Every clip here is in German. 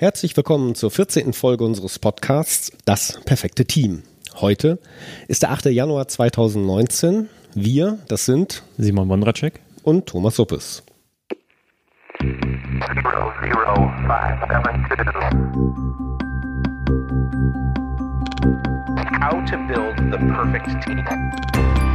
Herzlich willkommen zur 14. Folge unseres Podcasts Das perfekte Team. Heute ist der 8. Januar 2019. Wir, das sind Simon Wondracek und Thomas Suppes. How to build the perfect team.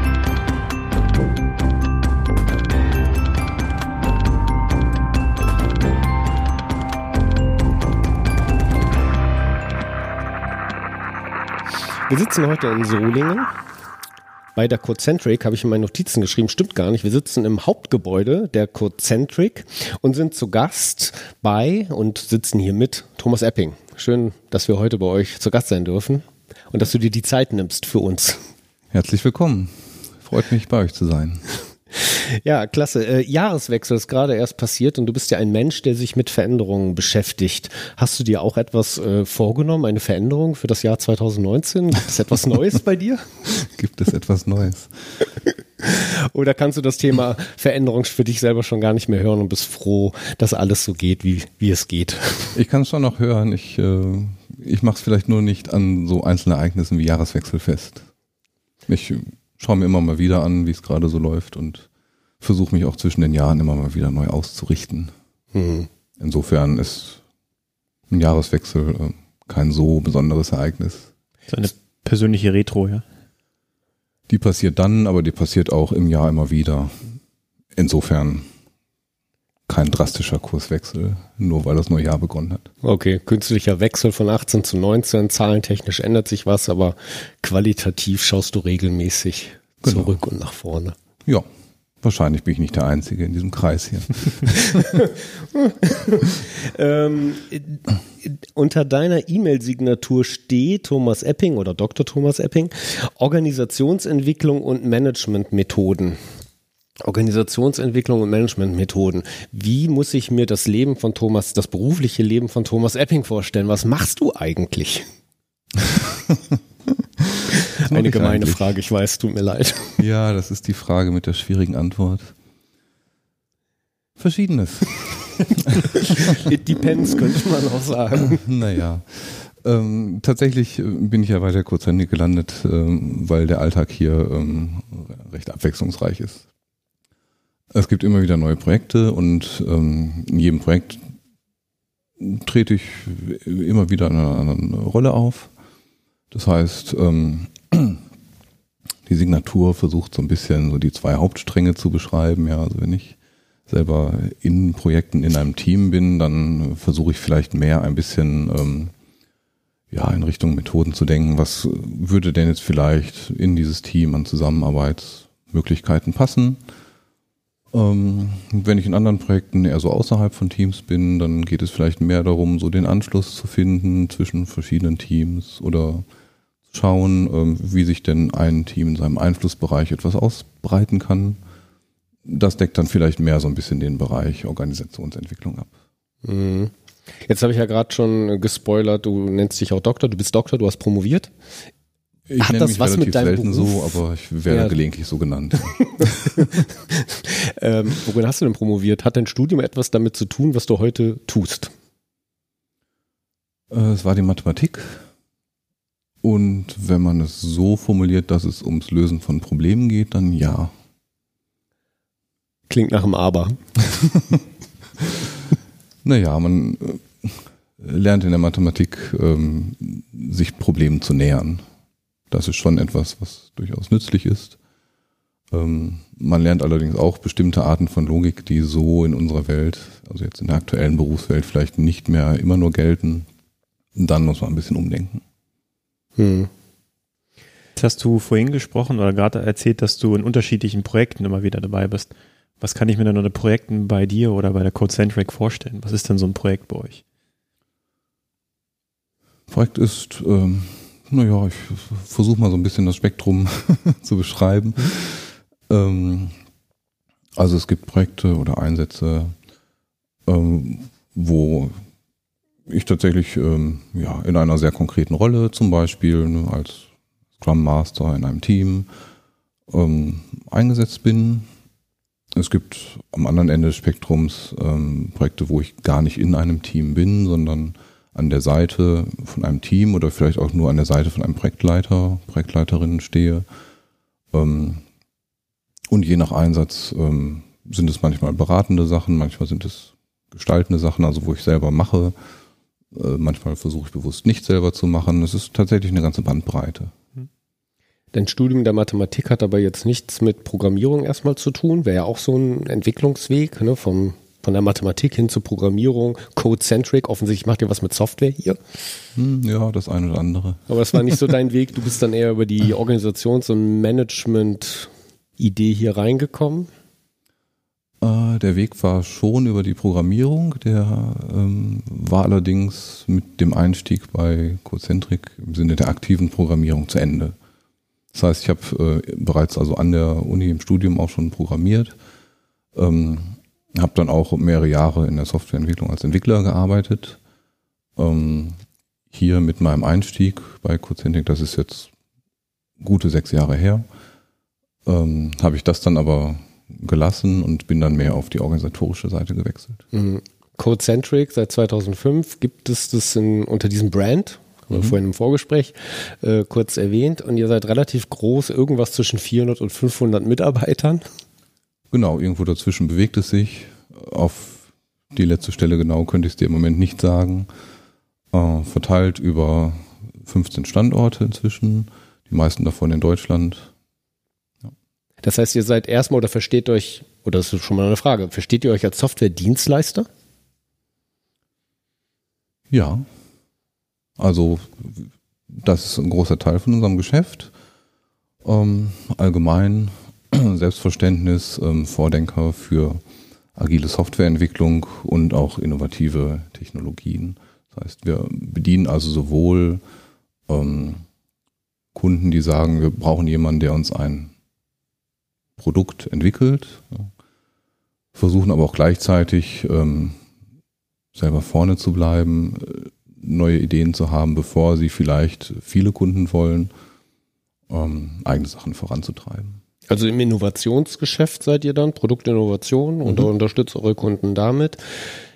Wir sitzen heute in Solingen. Bei der Cocentric habe ich in meinen Notizen geschrieben, stimmt gar nicht. Wir sitzen im Hauptgebäude der Cocentric und sind zu Gast bei und sitzen hier mit Thomas Epping. Schön, dass wir heute bei euch zu Gast sein dürfen und dass du dir die Zeit nimmst für uns. Herzlich willkommen. Freut mich, bei euch zu sein. Ja, klasse. Äh, Jahreswechsel ist gerade erst passiert und du bist ja ein Mensch, der sich mit Veränderungen beschäftigt. Hast du dir auch etwas äh, vorgenommen, eine Veränderung für das Jahr 2019? Gibt es etwas Neues bei dir? Gibt es etwas Neues? Oder kannst du das Thema Veränderung für dich selber schon gar nicht mehr hören und bist froh, dass alles so geht, wie, wie es geht? Ich kann es schon noch hören. Ich, äh, ich mache es vielleicht nur nicht an so einzelnen Ereignissen wie Jahreswechsel fest. Ich schaue mir immer mal wieder an, wie es gerade so läuft und versuche mich auch zwischen den Jahren immer mal wieder neu auszurichten. Mhm. Insofern ist ein Jahreswechsel äh, kein so besonderes Ereignis. So eine persönliche Retro, ja? Die passiert dann, aber die passiert auch im Jahr immer wieder. Insofern kein drastischer Kurswechsel, nur weil das neue Jahr begonnen hat. Okay, künstlicher Wechsel von 18 zu 19, zahlentechnisch ändert sich was, aber qualitativ schaust du regelmäßig genau. zurück und nach vorne. Ja, wahrscheinlich bin ich nicht der Einzige in diesem Kreis hier. ähm, unter deiner E-Mail-Signatur steht Thomas Epping oder Dr. Thomas Epping, Organisationsentwicklung und Managementmethoden. Organisationsentwicklung und Managementmethoden. Wie muss ich mir das Leben von Thomas, das berufliche Leben von Thomas Epping vorstellen? Was machst du eigentlich? Eine gemeine eigentlich? Frage, ich weiß, tut mir leid. Ja, das ist die Frage mit der schwierigen Antwort. Verschiedenes. It depends, könnte man auch sagen. Naja. Ähm, tatsächlich äh, bin ich ja weiter kurzhändig gelandet, ähm, weil der Alltag hier ähm, recht abwechslungsreich ist. Es gibt immer wieder neue Projekte und ähm, in jedem Projekt trete ich immer wieder in einer anderen Rolle auf. Das heißt, ähm, die Signatur versucht so ein bisschen so die zwei Hauptstränge zu beschreiben. Ja, also wenn ich selber in Projekten in einem Team bin, dann versuche ich vielleicht mehr ein bisschen ähm, ja in Richtung Methoden zu denken. Was würde denn jetzt vielleicht in dieses Team an Zusammenarbeitsmöglichkeiten passen? Ähm, wenn ich in anderen Projekten eher so außerhalb von Teams bin, dann geht es vielleicht mehr darum, so den Anschluss zu finden zwischen verschiedenen Teams oder schauen, ähm, wie sich denn ein Team in seinem Einflussbereich etwas ausbreiten kann. Das deckt dann vielleicht mehr so ein bisschen den Bereich Organisationsentwicklung ab. Mhm. Jetzt habe ich ja gerade schon gespoilert, du nennst dich auch Doktor, du bist Doktor, du hast promoviert. Ich Hat das was mit deinem selten Beruf? so, aber ich werde ja. gelegentlich so genannt. ähm, worin hast du denn promoviert? Hat dein Studium etwas damit zu tun, was du heute tust? Äh, es war die Mathematik. Und wenn man es so formuliert, dass es ums Lösen von Problemen geht, dann ja. Klingt nach einem Aber. naja, man äh, lernt in der Mathematik, ähm, sich Problemen zu nähern. Das ist schon etwas, was durchaus nützlich ist. Ähm, man lernt allerdings auch bestimmte Arten von Logik, die so in unserer Welt, also jetzt in der aktuellen Berufswelt, vielleicht nicht mehr immer nur gelten. Dann muss man ein bisschen umdenken. Hm. Jetzt hast du vorhin gesprochen oder gerade erzählt, dass du in unterschiedlichen Projekten immer wieder dabei bist. Was kann ich mir denn unter Projekten bei dir oder bei der Codecentric vorstellen? Was ist denn so ein Projekt bei euch? Projekt ist ähm, naja, ich versuche mal so ein bisschen das Spektrum zu beschreiben. Ähm, also es gibt Projekte oder Einsätze, ähm, wo ich tatsächlich ähm, ja, in einer sehr konkreten Rolle, zum Beispiel ne, als Scrum Master in einem Team, ähm, eingesetzt bin. Es gibt am anderen Ende des Spektrums ähm, Projekte, wo ich gar nicht in einem Team bin, sondern an der Seite von einem Team oder vielleicht auch nur an der Seite von einem Projektleiter, Projektleiterin stehe. Ähm, und je nach Einsatz ähm, sind es manchmal beratende Sachen, manchmal sind es gestaltende Sachen, also wo ich selber mache. Äh, manchmal versuche ich bewusst nicht selber zu machen. Es ist tatsächlich eine ganze Bandbreite. Dein Studium der Mathematik hat aber jetzt nichts mit Programmierung erstmal zu tun. Wäre ja auch so ein Entwicklungsweg, ne, vom, von der Mathematik hin zur Programmierung, Code-Centric. Offensichtlich macht ihr was mit Software hier. Hm, ja, das eine oder andere. Aber das war nicht so dein Weg. Du bist dann eher über die Organisations- und Management-Idee hier reingekommen. Äh, der Weg war schon über die Programmierung, der ähm, war allerdings mit dem Einstieg bei Cocentric im Sinne der aktiven Programmierung zu Ende. Das heißt, ich habe äh, bereits also an der Uni im Studium auch schon programmiert, ähm, habe dann auch mehrere Jahre in der Softwareentwicklung als Entwickler gearbeitet. Ähm, hier mit meinem Einstieg bei Cocentric, das ist jetzt gute sechs Jahre her, ähm, habe ich das dann aber gelassen und bin dann mehr auf die organisatorische Seite gewechselt. Mhm. Codecentric seit 2005 gibt es das in, unter diesem Brand, haben wir vorhin im Vorgespräch äh, kurz erwähnt, und ihr seid relativ groß, irgendwas zwischen 400 und 500 Mitarbeitern. Genau, irgendwo dazwischen bewegt es sich. Auf die letzte Stelle genau könnte ich es dir im Moment nicht sagen. Äh, verteilt über 15 Standorte inzwischen, die meisten davon in Deutschland. Das heißt, ihr seid erstmal oder versteht euch, oder das ist schon mal eine Frage, versteht ihr euch als Software-Dienstleister? Ja. Also das ist ein großer Teil von unserem Geschäft. Ähm, allgemein Selbstverständnis, ähm, Vordenker für agile Softwareentwicklung und auch innovative Technologien. Das heißt, wir bedienen also sowohl ähm, Kunden, die sagen, wir brauchen jemanden, der uns ein Produkt entwickelt, ja. versuchen aber auch gleichzeitig ähm, selber vorne zu bleiben, äh, neue Ideen zu haben, bevor sie vielleicht viele Kunden wollen, ähm, eigene Sachen voranzutreiben. Also im Innovationsgeschäft seid ihr dann, Produktinnovation und Mhm. unterstützt eure Kunden damit.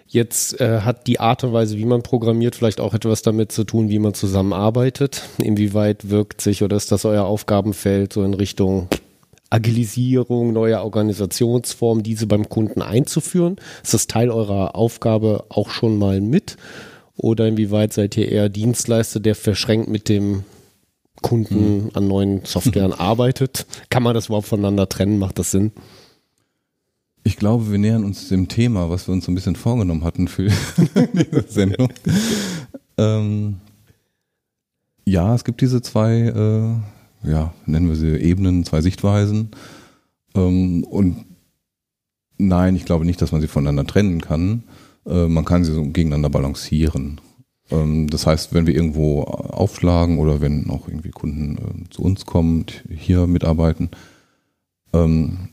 Jetzt äh, hat die Art und Weise, wie man programmiert, vielleicht auch etwas damit zu tun, wie man zusammenarbeitet. Inwieweit wirkt sich oder ist das euer Aufgabenfeld so in Richtung Agilisierung, neue Organisationsformen, diese beim Kunden einzuführen? Ist das Teil eurer Aufgabe auch schon mal mit? Oder inwieweit seid ihr eher Dienstleister, der verschränkt mit dem Kunden an neuen Softwaren arbeitet? Kann man das überhaupt voneinander trennen? Macht das Sinn? Ich glaube, wir nähern uns dem Thema, was wir uns so ein bisschen vorgenommen hatten für diese Sendung. ähm, ja, es gibt diese zwei, äh, ja, nennen wir sie Ebenen, zwei Sichtweisen. Ähm, und nein, ich glaube nicht, dass man sie voneinander trennen kann. Äh, man kann sie so gegeneinander balancieren. Ähm, das heißt, wenn wir irgendwo aufschlagen oder wenn auch irgendwie Kunden äh, zu uns kommen, hier mitarbeiten, ähm,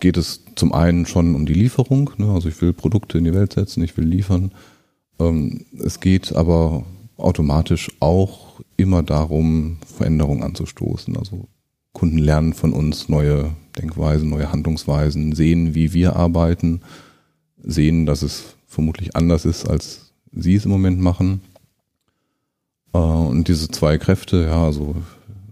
geht es zum einen schon um die Lieferung, ne? also ich will Produkte in die Welt setzen, ich will liefern. Ähm, es geht aber automatisch auch immer darum, Veränderungen anzustoßen. Also Kunden lernen von uns neue Denkweisen, neue Handlungsweisen, sehen, wie wir arbeiten, sehen, dass es vermutlich anders ist, als sie es im Moment machen. Äh, und diese zwei Kräfte, ja, also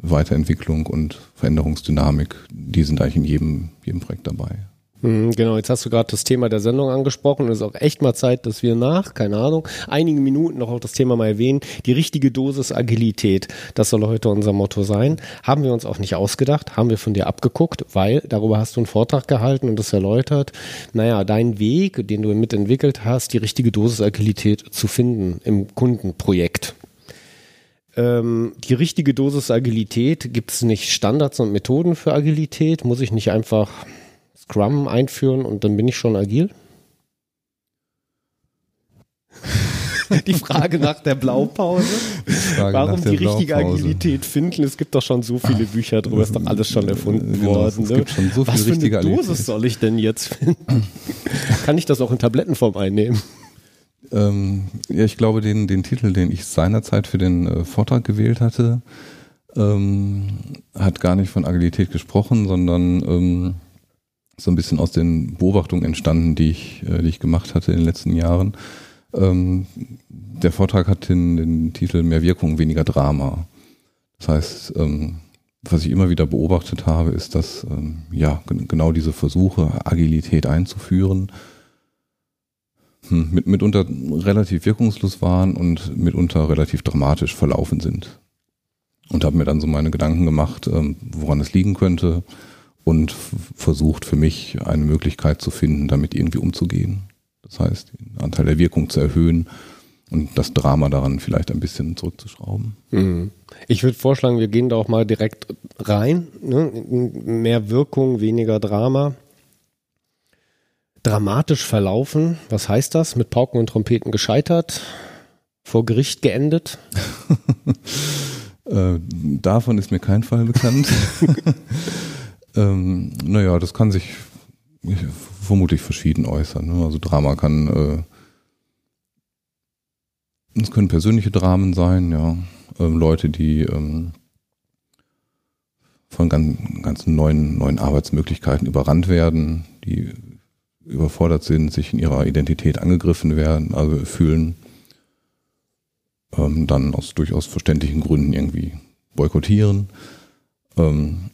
Weiterentwicklung und Veränderungsdynamik, die sind eigentlich in jedem, jedem Projekt dabei. Mhm, Genau, jetzt hast du gerade das Thema der Sendung angesprochen. Es ist auch echt mal Zeit, dass wir nach, keine Ahnung, einigen Minuten noch auch das Thema mal erwähnen. Die richtige Dosis Agilität, das soll heute unser Motto sein. Haben wir uns auch nicht ausgedacht, haben wir von dir abgeguckt, weil darüber hast du einen Vortrag gehalten und das erläutert. Naja, dein Weg, den du mitentwickelt hast, die richtige Dosis Agilität zu finden im Kundenprojekt. Ähm, die richtige Dosis Agilität, gibt es nicht Standards und Methoden für Agilität? Muss ich nicht einfach Scrum einführen und dann bin ich schon agil? Die Frage nach der Blaupause. Frage Warum die richtige Blaupause. Agilität finden? Es gibt doch schon so viele Bücher drüber, ist doch alles schon erfunden Genau, worden. es ne? gibt schon so viel Was für richtige eine Dosis Agilität. soll ich denn jetzt finden? Kann ich das auch in Tablettenform einnehmen? Ähm, ja, ich glaube, den, den Titel, den ich seinerzeit für den äh, Vortrag gewählt hatte, ähm, hat gar nicht von Agilität gesprochen, sondern ähm, so ein bisschen aus den Beobachtungen entstanden, die ich, äh, die ich gemacht hatte in den letzten Jahren. Ähm, der Vortrag hat den, den Titel Mehr Wirkung, weniger Drama. Das heißt, ähm, was ich immer wieder beobachtet habe, ist, dass ähm, ja genau diese Versuche, Agilität einzuführen, hm, mit, mitunter relativ wirkungslos waren und mitunter relativ dramatisch verlaufen sind. Und habe mir dann so meine Gedanken gemacht, ähm, woran es liegen könnte und versucht für mich eine Möglichkeit zu finden, damit irgendwie umzugehen. Das heißt, den Anteil der Wirkung zu erhöhen und das Drama daran vielleicht ein bisschen zurückzuschrauben. Mhm. Ich würde vorschlagen, wir gehen da auch mal direkt rein. Ne? Mehr Wirkung, weniger Drama. Dramatisch verlaufen, was heißt das? Mit Pauken und Trompeten gescheitert, vor Gericht geendet? äh, davon ist mir kein Fall bekannt. ähm, naja, das kann sich vermutlich verschieden äußern. Ne? Also Drama kann, äh, es können persönliche Dramen sein, ja. Ähm, Leute, die ähm, von ganz, ganzen neuen, neuen Arbeitsmöglichkeiten überrannt werden, die überfordert sind, sich in ihrer Identität angegriffen werden, also fühlen, ähm, dann aus durchaus verständlichen Gründen irgendwie boykottieren. Ähm,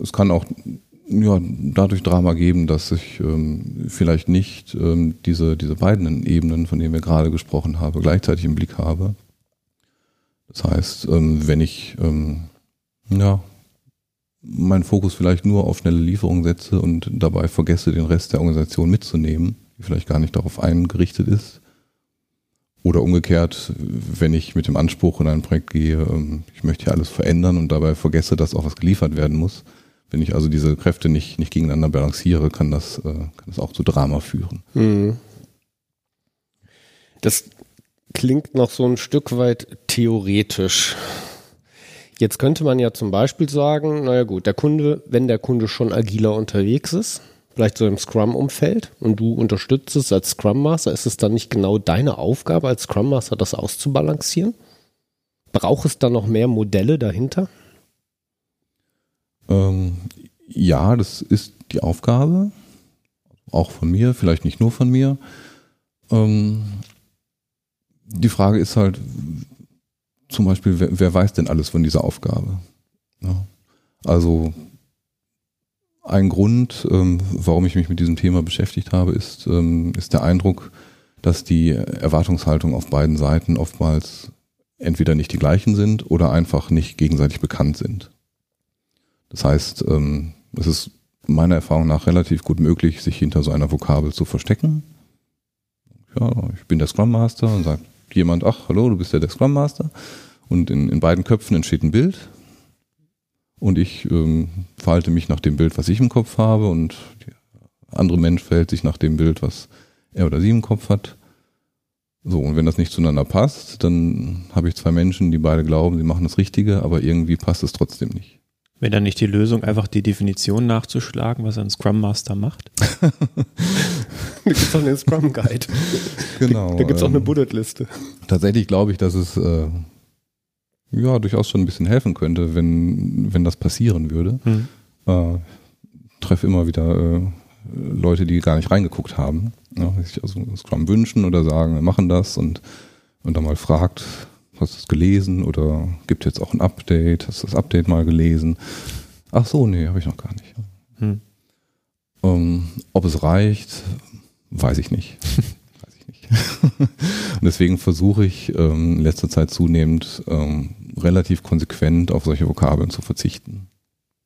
es kann auch ja, dadurch Drama geben, dass ich ähm, vielleicht nicht ähm, diese, diese beiden Ebenen, von denen wir gerade gesprochen haben, gleichzeitig im Blick habe. Das heißt, ähm, wenn ich ähm, ja, meinen Fokus vielleicht nur auf schnelle Lieferung setze und dabei vergesse, den Rest der Organisation mitzunehmen, die vielleicht gar nicht darauf eingerichtet ist. Oder umgekehrt, wenn ich mit dem Anspruch in ein Projekt gehe, ähm, ich möchte hier alles verändern und dabei vergesse, dass auch was geliefert werden muss, wenn ich also diese Kräfte nicht, nicht gegeneinander balanciere, kann das, äh, kann das auch zu Drama führen. Mhm. Das klingt noch so ein Stück weit theoretisch. Jetzt könnte man ja zum Beispiel sagen, naja gut, der Kunde, wenn der Kunde schon agiler unterwegs ist, vielleicht so im Scrum-Umfeld und du unterstützt es als Scrum Master, ist es dann nicht genau deine Aufgabe als Scrum Master, das auszubalancieren? Braucht es da noch mehr Modelle dahinter? Ähm, ja, das ist die Aufgabe, auch von mir, vielleicht nicht nur von mir. Ähm, die Frage ist halt zum Beispiel, wer, wer, weiß denn alles von dieser Aufgabe? Ja. Also ein Grund, ähm, warum ich mich mit diesem Thema beschäftigt habe, ist, ähm, ist der Eindruck, dass die Erwartungshaltung auf beiden Seiten oftmals entweder nicht die gleichen sind oder einfach nicht gegenseitig bekannt sind. Das heißt, ähm, es ist meiner Erfahrung nach relativ gut möglich, sich hinter so einer Vokabel zu verstecken. Ja, ich bin der Scrum Master und sagt jemand, ach, hallo, du bist ja der Scrum Master. Und in, in beiden Köpfen entsteht ein Bild. Und ich ähm, verhalte mich nach dem Bild, was ich im Kopf habe. Und der andere Mensch verhält sich nach dem Bild, was er oder sie im Kopf hat. So, und wenn das nicht zueinander passt, dann habe ich zwei Menschen, die beide glauben, sie machen das Richtige, aber irgendwie passt es trotzdem nicht. Wäre dann nicht die Lösung, einfach die Definition nachzuschlagen, was ein Scrum Master macht? da gibt es auch einen Scrum Guide. Genau. Da, da gibt es auch eine ähm, Bullet-Liste. Tatsächlich glaube ich, dass es äh, ja durchaus schon ein bisschen helfen könnte, wenn, wenn das passieren würde. Hm. Äh, treffe immer wieder äh, Leute, die gar nicht reingeguckt haben, ja, sich also Scrum wünschen oder sagen, wir machen das und, und dann mal fragt, Hast du es gelesen oder gibt jetzt auch ein Update? Hast du das Update mal gelesen? Ach so, nee, habe ich noch gar nicht. Hm. Ähm, ob es reicht, weiß ich nicht. Und deswegen versuche ich ähm, in letzter Zeit zunehmend ähm, relativ konsequent auf solche Vokabeln zu verzichten.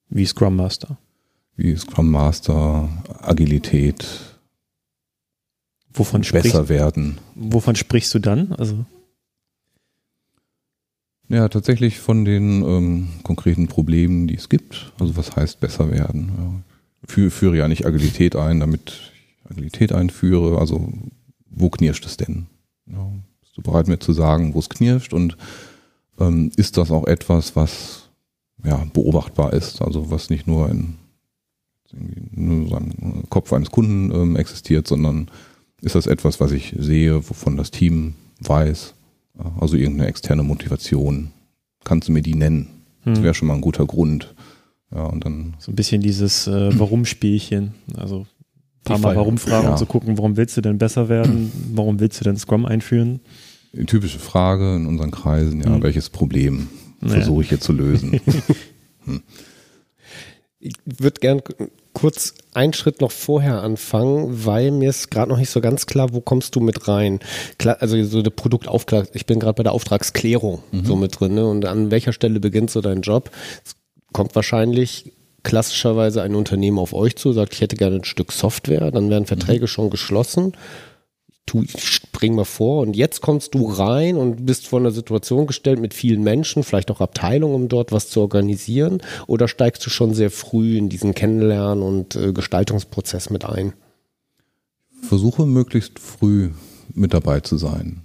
Wie Scrum Master. Wie Scrum Master, Agilität. Wovon besser sprichst, werden. Wovon sprichst du dann? Also ja, tatsächlich von den ähm, konkreten Problemen, die es gibt. Also was heißt besser werden? Ja. Für, führe ja nicht Agilität ein, damit ich Agilität einführe. Also wo knirscht es denn? Ja, bist du bereit mir zu sagen, wo es knirscht? Und ähm, ist das auch etwas, was ja, beobachtbar ist? Also was nicht nur in nur sagen, Kopf eines Kunden ähm, existiert, sondern ist das etwas, was ich sehe, wovon das Team weiß? Also irgendeine externe Motivation. Kannst du mir die nennen? Hm. Das wäre schon mal ein guter Grund. Ja, und dann. So ein bisschen dieses äh, Warum-Spielchen. Also paar Mal Fall. warum fragen, Ja. um zu gucken, warum willst du denn besser werden? Warum willst du denn Scrum einführen? Die typische Frage in unseren Kreisen, ja, Mhm. welches Problem Naja. versuche ich hier zu lösen? Ich würde gern kurz einen Schritt noch vorher anfangen, weil mir ist gerade noch nicht so ganz klar, wo kommst du mit rein? Klar, also so eine Produktauftrag, ich bin gerade bei der Auftragsklärung so mit drin, ne? Und an welcher Stelle beginnt so dein Job? Es kommt wahrscheinlich klassischerweise ein Unternehmen auf euch zu, sagt, ich hätte gerne ein Stück Software, dann werden Verträge schon geschlossen. Tu, ich spring mal vor und jetzt kommst du rein und bist vor einer Situation gestellt mit vielen Menschen, vielleicht auch Abteilungen, um dort was zu organisieren oder steigst du schon sehr früh in diesen Kennenlernen und äh, Gestaltungsprozess mit ein? versuche möglichst früh mit dabei zu sein.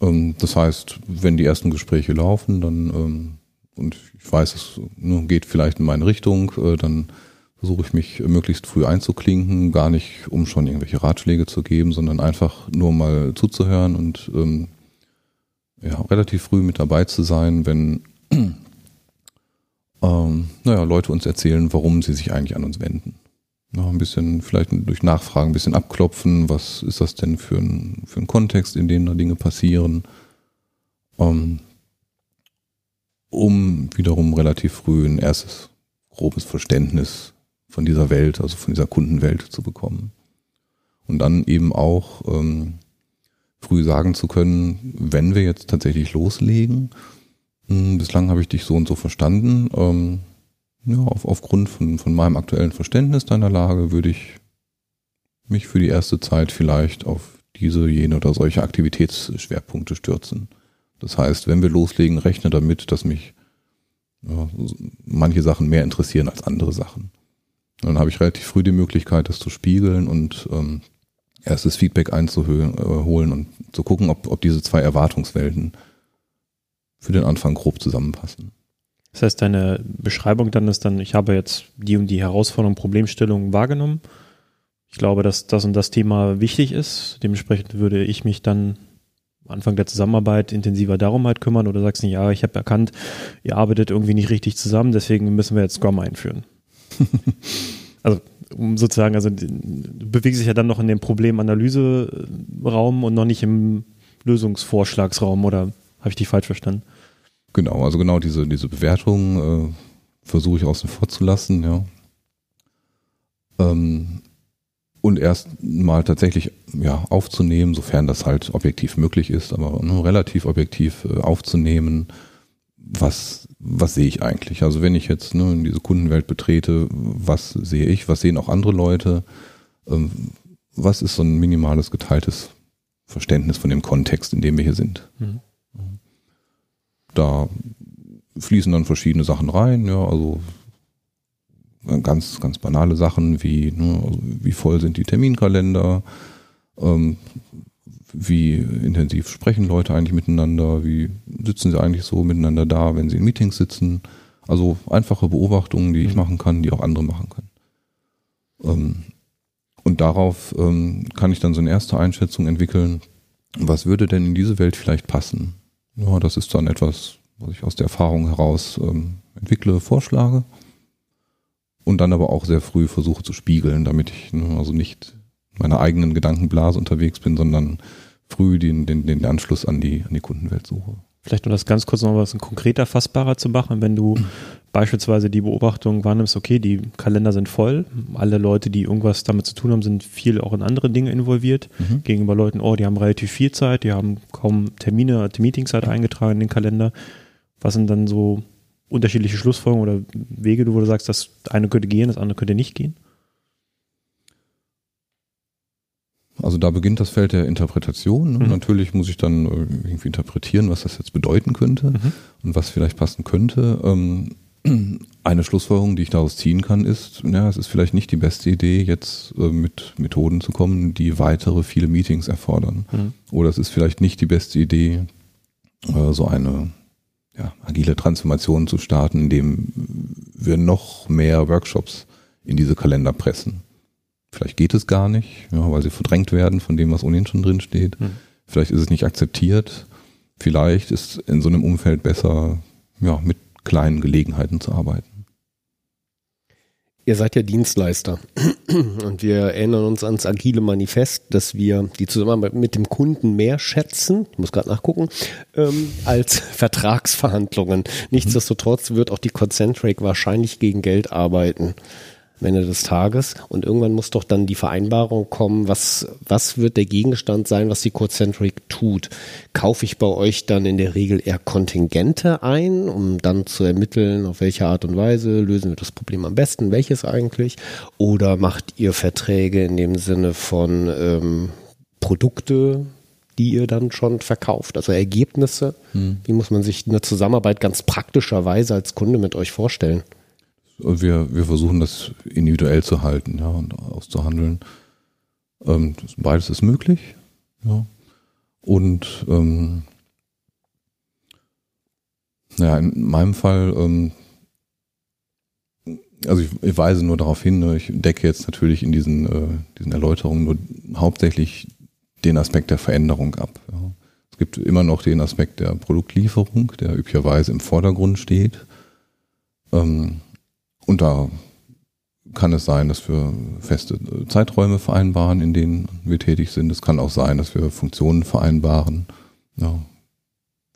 Ähm, das heißt, wenn die ersten Gespräche laufen, dann ähm, und weiß, es ne, geht vielleicht in meine Richtung, äh, dann versuche ich mich möglichst früh einzuklinken, gar nicht, um schon irgendwelche Ratschläge zu geben, sondern einfach nur mal zuzuhören und ähm, ja, relativ früh mit dabei zu sein, wenn ähm, naja, Leute uns erzählen, warum sie sich eigentlich an uns wenden. Noch ein bisschen, vielleicht durch Nachfragen ein bisschen abklopfen, was ist das denn für ein, für ein Kontext, in dem da Dinge passieren, ähm, um wiederum relativ früh ein erstes grobes Verständnis von dieser Welt, also von dieser Kundenwelt zu bekommen. Und dann eben auch ähm, früh sagen zu können, wenn wir jetzt tatsächlich loslegen, mh, bislang habe ich dich so und so verstanden, ähm, ja, auf, aufgrund von, von meinem aktuellen Verständnis deiner Lage würde ich mich für die erste Zeit vielleicht auf diese, jene oder solche Aktivitätsschwerpunkte stürzen. Das heißt, wenn wir loslegen, rechne damit, dass mich ja, manche Sachen mehr interessieren als andere Sachen. Und dann habe ich relativ früh die Möglichkeit, das zu spiegeln und ähm, erstes Feedback einzuholen äh, und zu gucken, ob, ob diese zwei Erwartungswelten für den Anfang grob zusammenpassen. Das heißt, deine Beschreibung dann ist dann, ich habe jetzt die und die Herausforderung, Problemstellung wahrgenommen. Ich glaube, dass das und das Thema wichtig ist. Dementsprechend würde ich mich dann Anfang der Zusammenarbeit intensiver darum halt kümmern oder sagst nicht, ja, ich habe erkannt, ihr arbeitet irgendwie nicht richtig zusammen, deswegen müssen wir jetzt Scrum einführen. also um sozusagen, also du bewegst dich ja dann noch in dem Problemanalyse-Raum und noch nicht im Lösungsvorschlagsraum oder habe ich dich falsch verstanden? Genau, also genau diese, diese Bewertung äh, versuche ich außen vor zu lassen, ja. Ähm, und erst mal tatsächlich ja, aufzunehmen, sofern das halt objektiv möglich ist, aber ne, relativ objektiv äh, aufzunehmen, was, was sehe ich eigentlich? Also wenn ich jetzt ne, in diese Kundenwelt betrete, was sehe ich, was sehen auch andere Leute, ähm, was ist so ein minimales geteiltes Verständnis von dem Kontext, in dem wir hier sind? Mhm. Da fließen dann verschiedene Sachen rein, ja, also ganz, ganz banale Sachen wie, ne, also wie voll sind die Terminkalender, ähm, wie intensiv sprechen Leute eigentlich miteinander, wie sitzen sie eigentlich so miteinander da, wenn sie in Meetings sitzen. Also einfache Beobachtungen, die ich Mhm. machen kann, die auch andere machen können. Ähm, und darauf ähm, kann ich dann so eine erste Einschätzung entwickeln, was würde denn in diese Welt vielleicht passen. Ja, das ist dann etwas, was ich aus der Erfahrung heraus ähm, entwickle, vorschlage und dann aber auch sehr früh versuche zu spiegeln, damit ich ne, also nicht in meiner eigenen Gedankenblase unterwegs bin, sondern früh den, den, den Anschluss an die, an die Kundenwelt suche. Vielleicht um das ganz kurz noch was konkreter fassbarer zu machen, wenn du beispielsweise die Beobachtung wahrnimmst, okay, die Kalender sind voll, alle Leute, die irgendwas damit zu tun haben, sind viel auch in andere Dinge involviert. Mhm. Gegenüber Leuten, oh, die haben relativ viel Zeit, die haben kaum Termine, Meetings-Zeit eingetragen in den Kalender. Was sind dann so unterschiedliche Schlussfolgerungen oder Wege, wo du sagst, das eine könnte gehen, das andere könnte nicht gehen? Also da beginnt das Feld der Interpretation. Ne? Mhm. Natürlich muss ich dann äh, irgendwie interpretieren, was das jetzt bedeuten könnte Mhm. und was vielleicht passen könnte. Ähm, eine Schlussfolgerung, die ich daraus ziehen kann, ist, ja, es ist vielleicht nicht die beste Idee, jetzt äh, mit Methoden zu kommen, die weitere viele Meetings erfordern. Mhm. Oder es ist vielleicht nicht die beste Idee, äh, so eine ja, agile Transformation zu starten, indem wir noch mehr Workshops in diese Kalender pressen. Vielleicht geht es gar nicht, ja, weil sie verdrängt werden von dem, was ohnehin schon drin steht. Mhm. Vielleicht ist es nicht akzeptiert. Vielleicht ist in so einem Umfeld besser, ja, mit kleinen Gelegenheiten zu arbeiten. Ihr seid ja Dienstleister. Und wir erinnern uns ans agile Manifest, dass wir die Zusammenarbeit mit dem Kunden mehr schätzen, ich muss gerade nachgucken, ähm, als Vertragsverhandlungen. Nichtsdestotrotz wird auch die Concentric wahrscheinlich gegen Geld arbeiten am Ende des Tages. Und irgendwann muss doch dann die Vereinbarung kommen, was, was wird der Gegenstand sein, was die Cocentric tut. Kaufe ich bei euch dann in der Regel eher Kontingente ein, um dann zu ermitteln, auf welche Art und Weise lösen wir das Problem am besten, welches eigentlich? Oder macht ihr Verträge in dem Sinne von ähm, Produkte, die ihr dann schon verkauft, also Ergebnisse? Wie muss man sich eine Zusammenarbeit ganz praktischerweise als Kunde mit euch vorstellen? Wir, wir versuchen das individuell zu halten ja, und auszuhandeln. Ähm, beides ist möglich. Ja. Und ähm, ja, in meinem Fall, ähm, also ich, ich weise nur darauf hin, ne, ich decke jetzt natürlich in diesen, äh, diesen Erläuterungen nur hauptsächlich den Aspekt der Veränderung ab. Ja. Es gibt immer noch den Aspekt der Produktlieferung, der üblicherweise im Vordergrund steht. Ähm, und da kann es sein, dass wir feste Zeiträume vereinbaren, in denen wir tätig sind. Es kann auch sein, dass wir Funktionen vereinbaren, ja,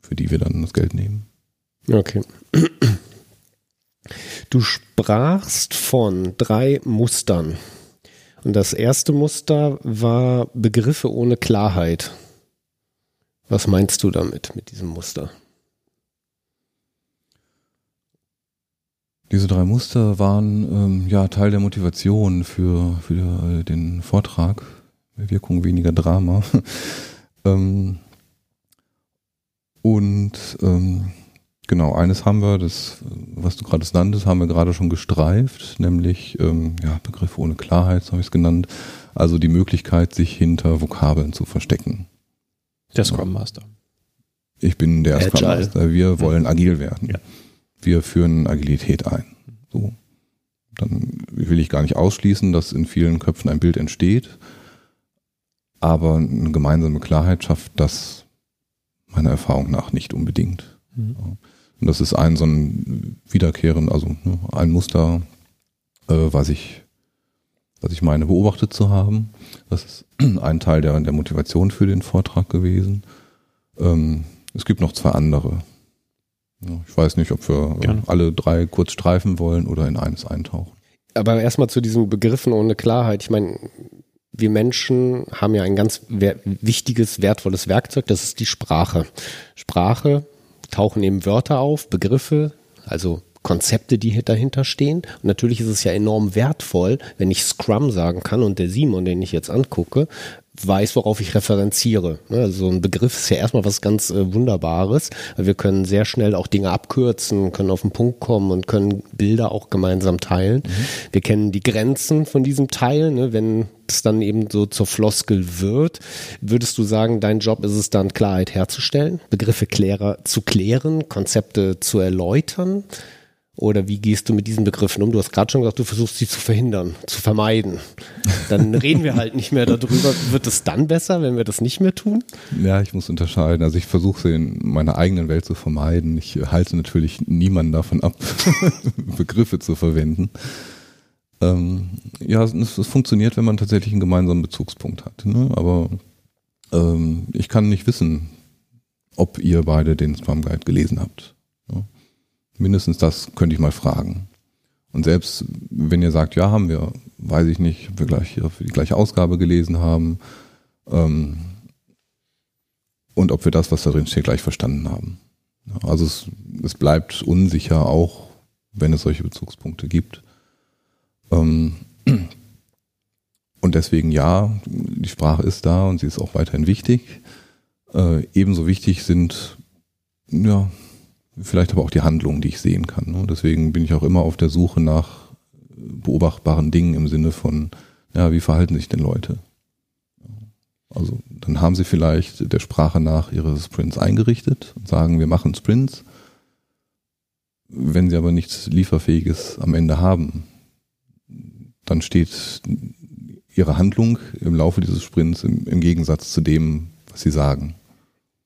für die wir dann das Geld nehmen. Okay. Du sprachst von drei Mustern. Und das erste Muster war Begriffe ohne Klarheit. Was meinst du damit, mit diesem Muster? Diese drei Muster waren ähm, ja Teil der Motivation für, für äh, den Vortrag. Wirkung weniger Drama. ähm, und ähm, genau, eines haben wir, das, was du gerade nanntest, haben wir gerade schon gestreift, nämlich ähm, ja, Begriffe ohne Klarheit, so habe ich es genannt. Also die Möglichkeit, sich hinter Vokabeln zu verstecken. Der Scrum Master. Ich bin der Scrum Agile. Master. Wir wollen agil werden. Ja. Wir führen Agilität ein. So. Dann will ich gar nicht ausschließen, dass in vielen Köpfen ein Bild entsteht. Aber eine gemeinsame Klarheit schafft das meiner Erfahrung nach nicht unbedingt. Mhm. Ja. Und das ist ein so ein wiederkehrend, also ne, ein Muster, äh, was ich, was ich meine, beobachtet zu haben. Das ist ein Teil der, der Motivation für den Vortrag gewesen. Ähm, es gibt noch zwei andere. Ich weiß nicht, ob wir äh, Gerne. alle drei kurz streifen wollen oder in eines eintauchen. Aber erstmal zu diesen Begriffen ohne Klarheit. Ich meine, wir Menschen haben ja ein ganz wer wichtiges, wertvolles Werkzeug, das ist die Sprache. Sprache tauchen eben Wörter auf, Begriffe, also Konzepte, die dahinter stehen. Und natürlich ist es ja enorm wertvoll, wenn ich Scrum sagen kann und der Simon, den ich jetzt angucke, weiß, worauf ich referenziere. Ne, Also so ein Begriff ist ja erstmal was ganz äh, Wunderbares. Wir können sehr schnell auch Dinge abkürzen, können auf den Punkt kommen und können Bilder auch gemeinsam teilen. Wir kennen die Grenzen von diesem Teil. Ne? Wenn es dann eben so zur Floskel wird, würdest du sagen, dein Job ist es dann, Klarheit herzustellen, Begriffe klärer zu klären, Konzepte zu erläutern? Oder wie gehst du mit diesen Begriffen um? Du hast gerade schon gesagt, du versuchst sie zu verhindern, zu vermeiden. Dann reden wir halt nicht mehr darüber. Wird es dann besser, wenn wir das nicht mehr tun? Ja, ich muss unterscheiden. Also ich versuche sie in meiner eigenen Welt zu vermeiden. Ich halte natürlich niemanden davon ab, Begriffe zu verwenden. Ähm, ja, es, es funktioniert, wenn man tatsächlich einen gemeinsamen Bezugspunkt hat. Ne? Aber ähm, ich kann nicht wissen, ob ihr beide den Scrum Guide gelesen habt. Mindestens das könnte ich mal fragen. Und selbst wenn ihr sagt, ja, haben wir, weiß ich nicht, ob wir gleich hier für die gleiche Ausgabe gelesen haben ähm, und ob wir das, was da drin steht, gleich verstanden haben. Also es, es bleibt unsicher, auch wenn es solche Bezugspunkte gibt. Ähm, und deswegen ja, die Sprache ist da und sie ist auch weiterhin wichtig. Äh, ebenso wichtig sind ja vielleicht aber auch die Handlungen, die ich sehen kann. Ne? Deswegen bin ich auch immer auf der Suche nach beobachtbaren Dingen im Sinne von, ja, wie verhalten sich denn Leute? Also dann haben sie vielleicht der Sprache nach ihre Sprints eingerichtet und sagen, wir machen Sprints. Wenn sie aber nichts Lieferfähiges am Ende haben, dann steht ihre Handlung im Laufe dieses Sprints im, im Gegensatz zu dem, was sie sagen.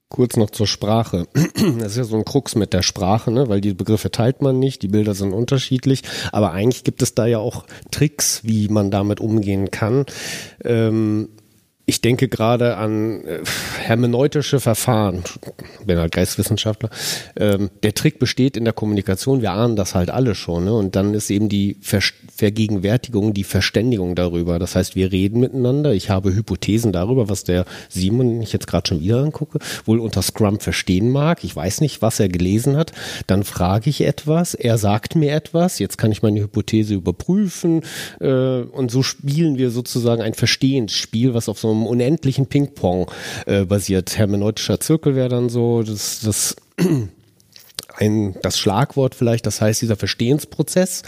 Kurz noch zur Sprache. Das ist ja so ein Krux mit der Sprache, ne? weil die Begriffe teilt man nicht, die Bilder sind unterschiedlich, aber eigentlich gibt es da ja auch Tricks, wie man damit umgehen kann. Ähm, ich denke gerade an äh, hermeneutische Verfahren, bin halt Geistwissenschaftler. Ähm, der Trick besteht in der Kommunikation, wir ahnen das halt alle schon. Ne? Und dann ist eben die Ver Vergegenwärtigung, die Verständigung darüber. Das heißt, wir reden miteinander. Ich habe Hypothesen darüber, was der Simon, den ich jetzt gerade schon wieder angucke, wohl unter Scrum verstehen mag. Ich weiß nicht, was er gelesen hat. Dann frage ich etwas, er sagt mir etwas. Jetzt kann ich meine Hypothese überprüfen. Äh, und so spielen wir sozusagen ein Verstehensspiel, was auf so einem unendlichen Ping-Pong äh, basiert. Hermeneutischer Zirkel wäre dann so das, das ein, das Schlagwort vielleicht, das heißt, dieser Verstehensprozess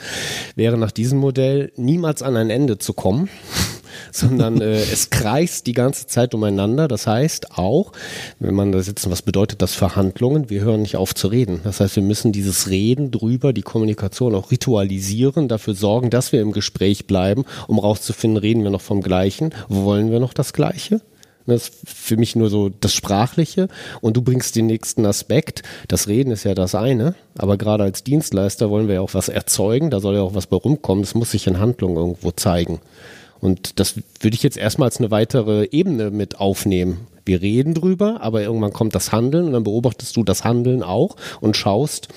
wäre nach diesem Modell niemals an ein Ende zu kommen, sondern äh, es kreist die ganze Zeit umeinander. Das heißt auch, wenn man da sitzen, was bedeutet das Verhandlungen? Wir hören nicht auf zu reden. Das heißt, wir müssen dieses Reden drüber, die Kommunikation auch ritualisieren, dafür sorgen, dass wir im Gespräch bleiben, um rauszufinden, reden wir noch vom Gleichen? Wollen wir noch das Gleiche? Das ist für mich nur so das Sprachliche und du bringst den nächsten Aspekt. Das Reden ist ja das eine, aber gerade als Dienstleister wollen wir ja auch was erzeugen, da soll ja auch was bei rumkommen, das muss sich in Handlung irgendwo zeigen. Und das würde ich jetzt erstmal als eine weitere Ebene mit aufnehmen. Wir reden drüber, aber irgendwann kommt das Handeln und dann beobachtest du das Handeln auch und schaust,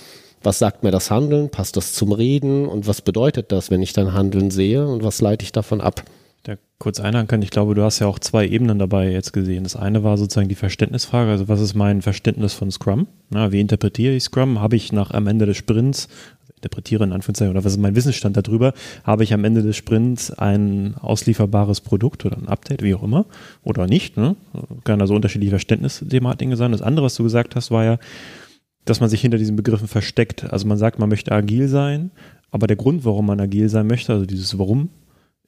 was sagt mir das Handeln, passt das zum Reden und was bedeutet das, wenn ich dein Handeln sehe und was leite ich davon ab? Da kurz einhaken kann, ich glaube, du hast ja auch zwei Ebenen dabei jetzt gesehen. Das eine war sozusagen die Verständnisfrage, also was ist mein Verständnis von Scrum? Na, wie interpretiere ich Scrum? Habe ich nach am Ende des Sprints, interpretiere in Anführungszeichen, oder was ist mein Wissensstand darüber? Habe ich am Ende des Sprints ein auslieferbares Produkt oder ein Update, wie auch immer, oder nicht? Ne? Kann also unterschiedliche Verständnisthematiken sein. Das andere, was du gesagt hast, war ja, dass man sich hinter diesen Begriffen versteckt. Also man sagt, man möchte agil sein, aber der Grund, warum man agil sein möchte, also dieses Warum,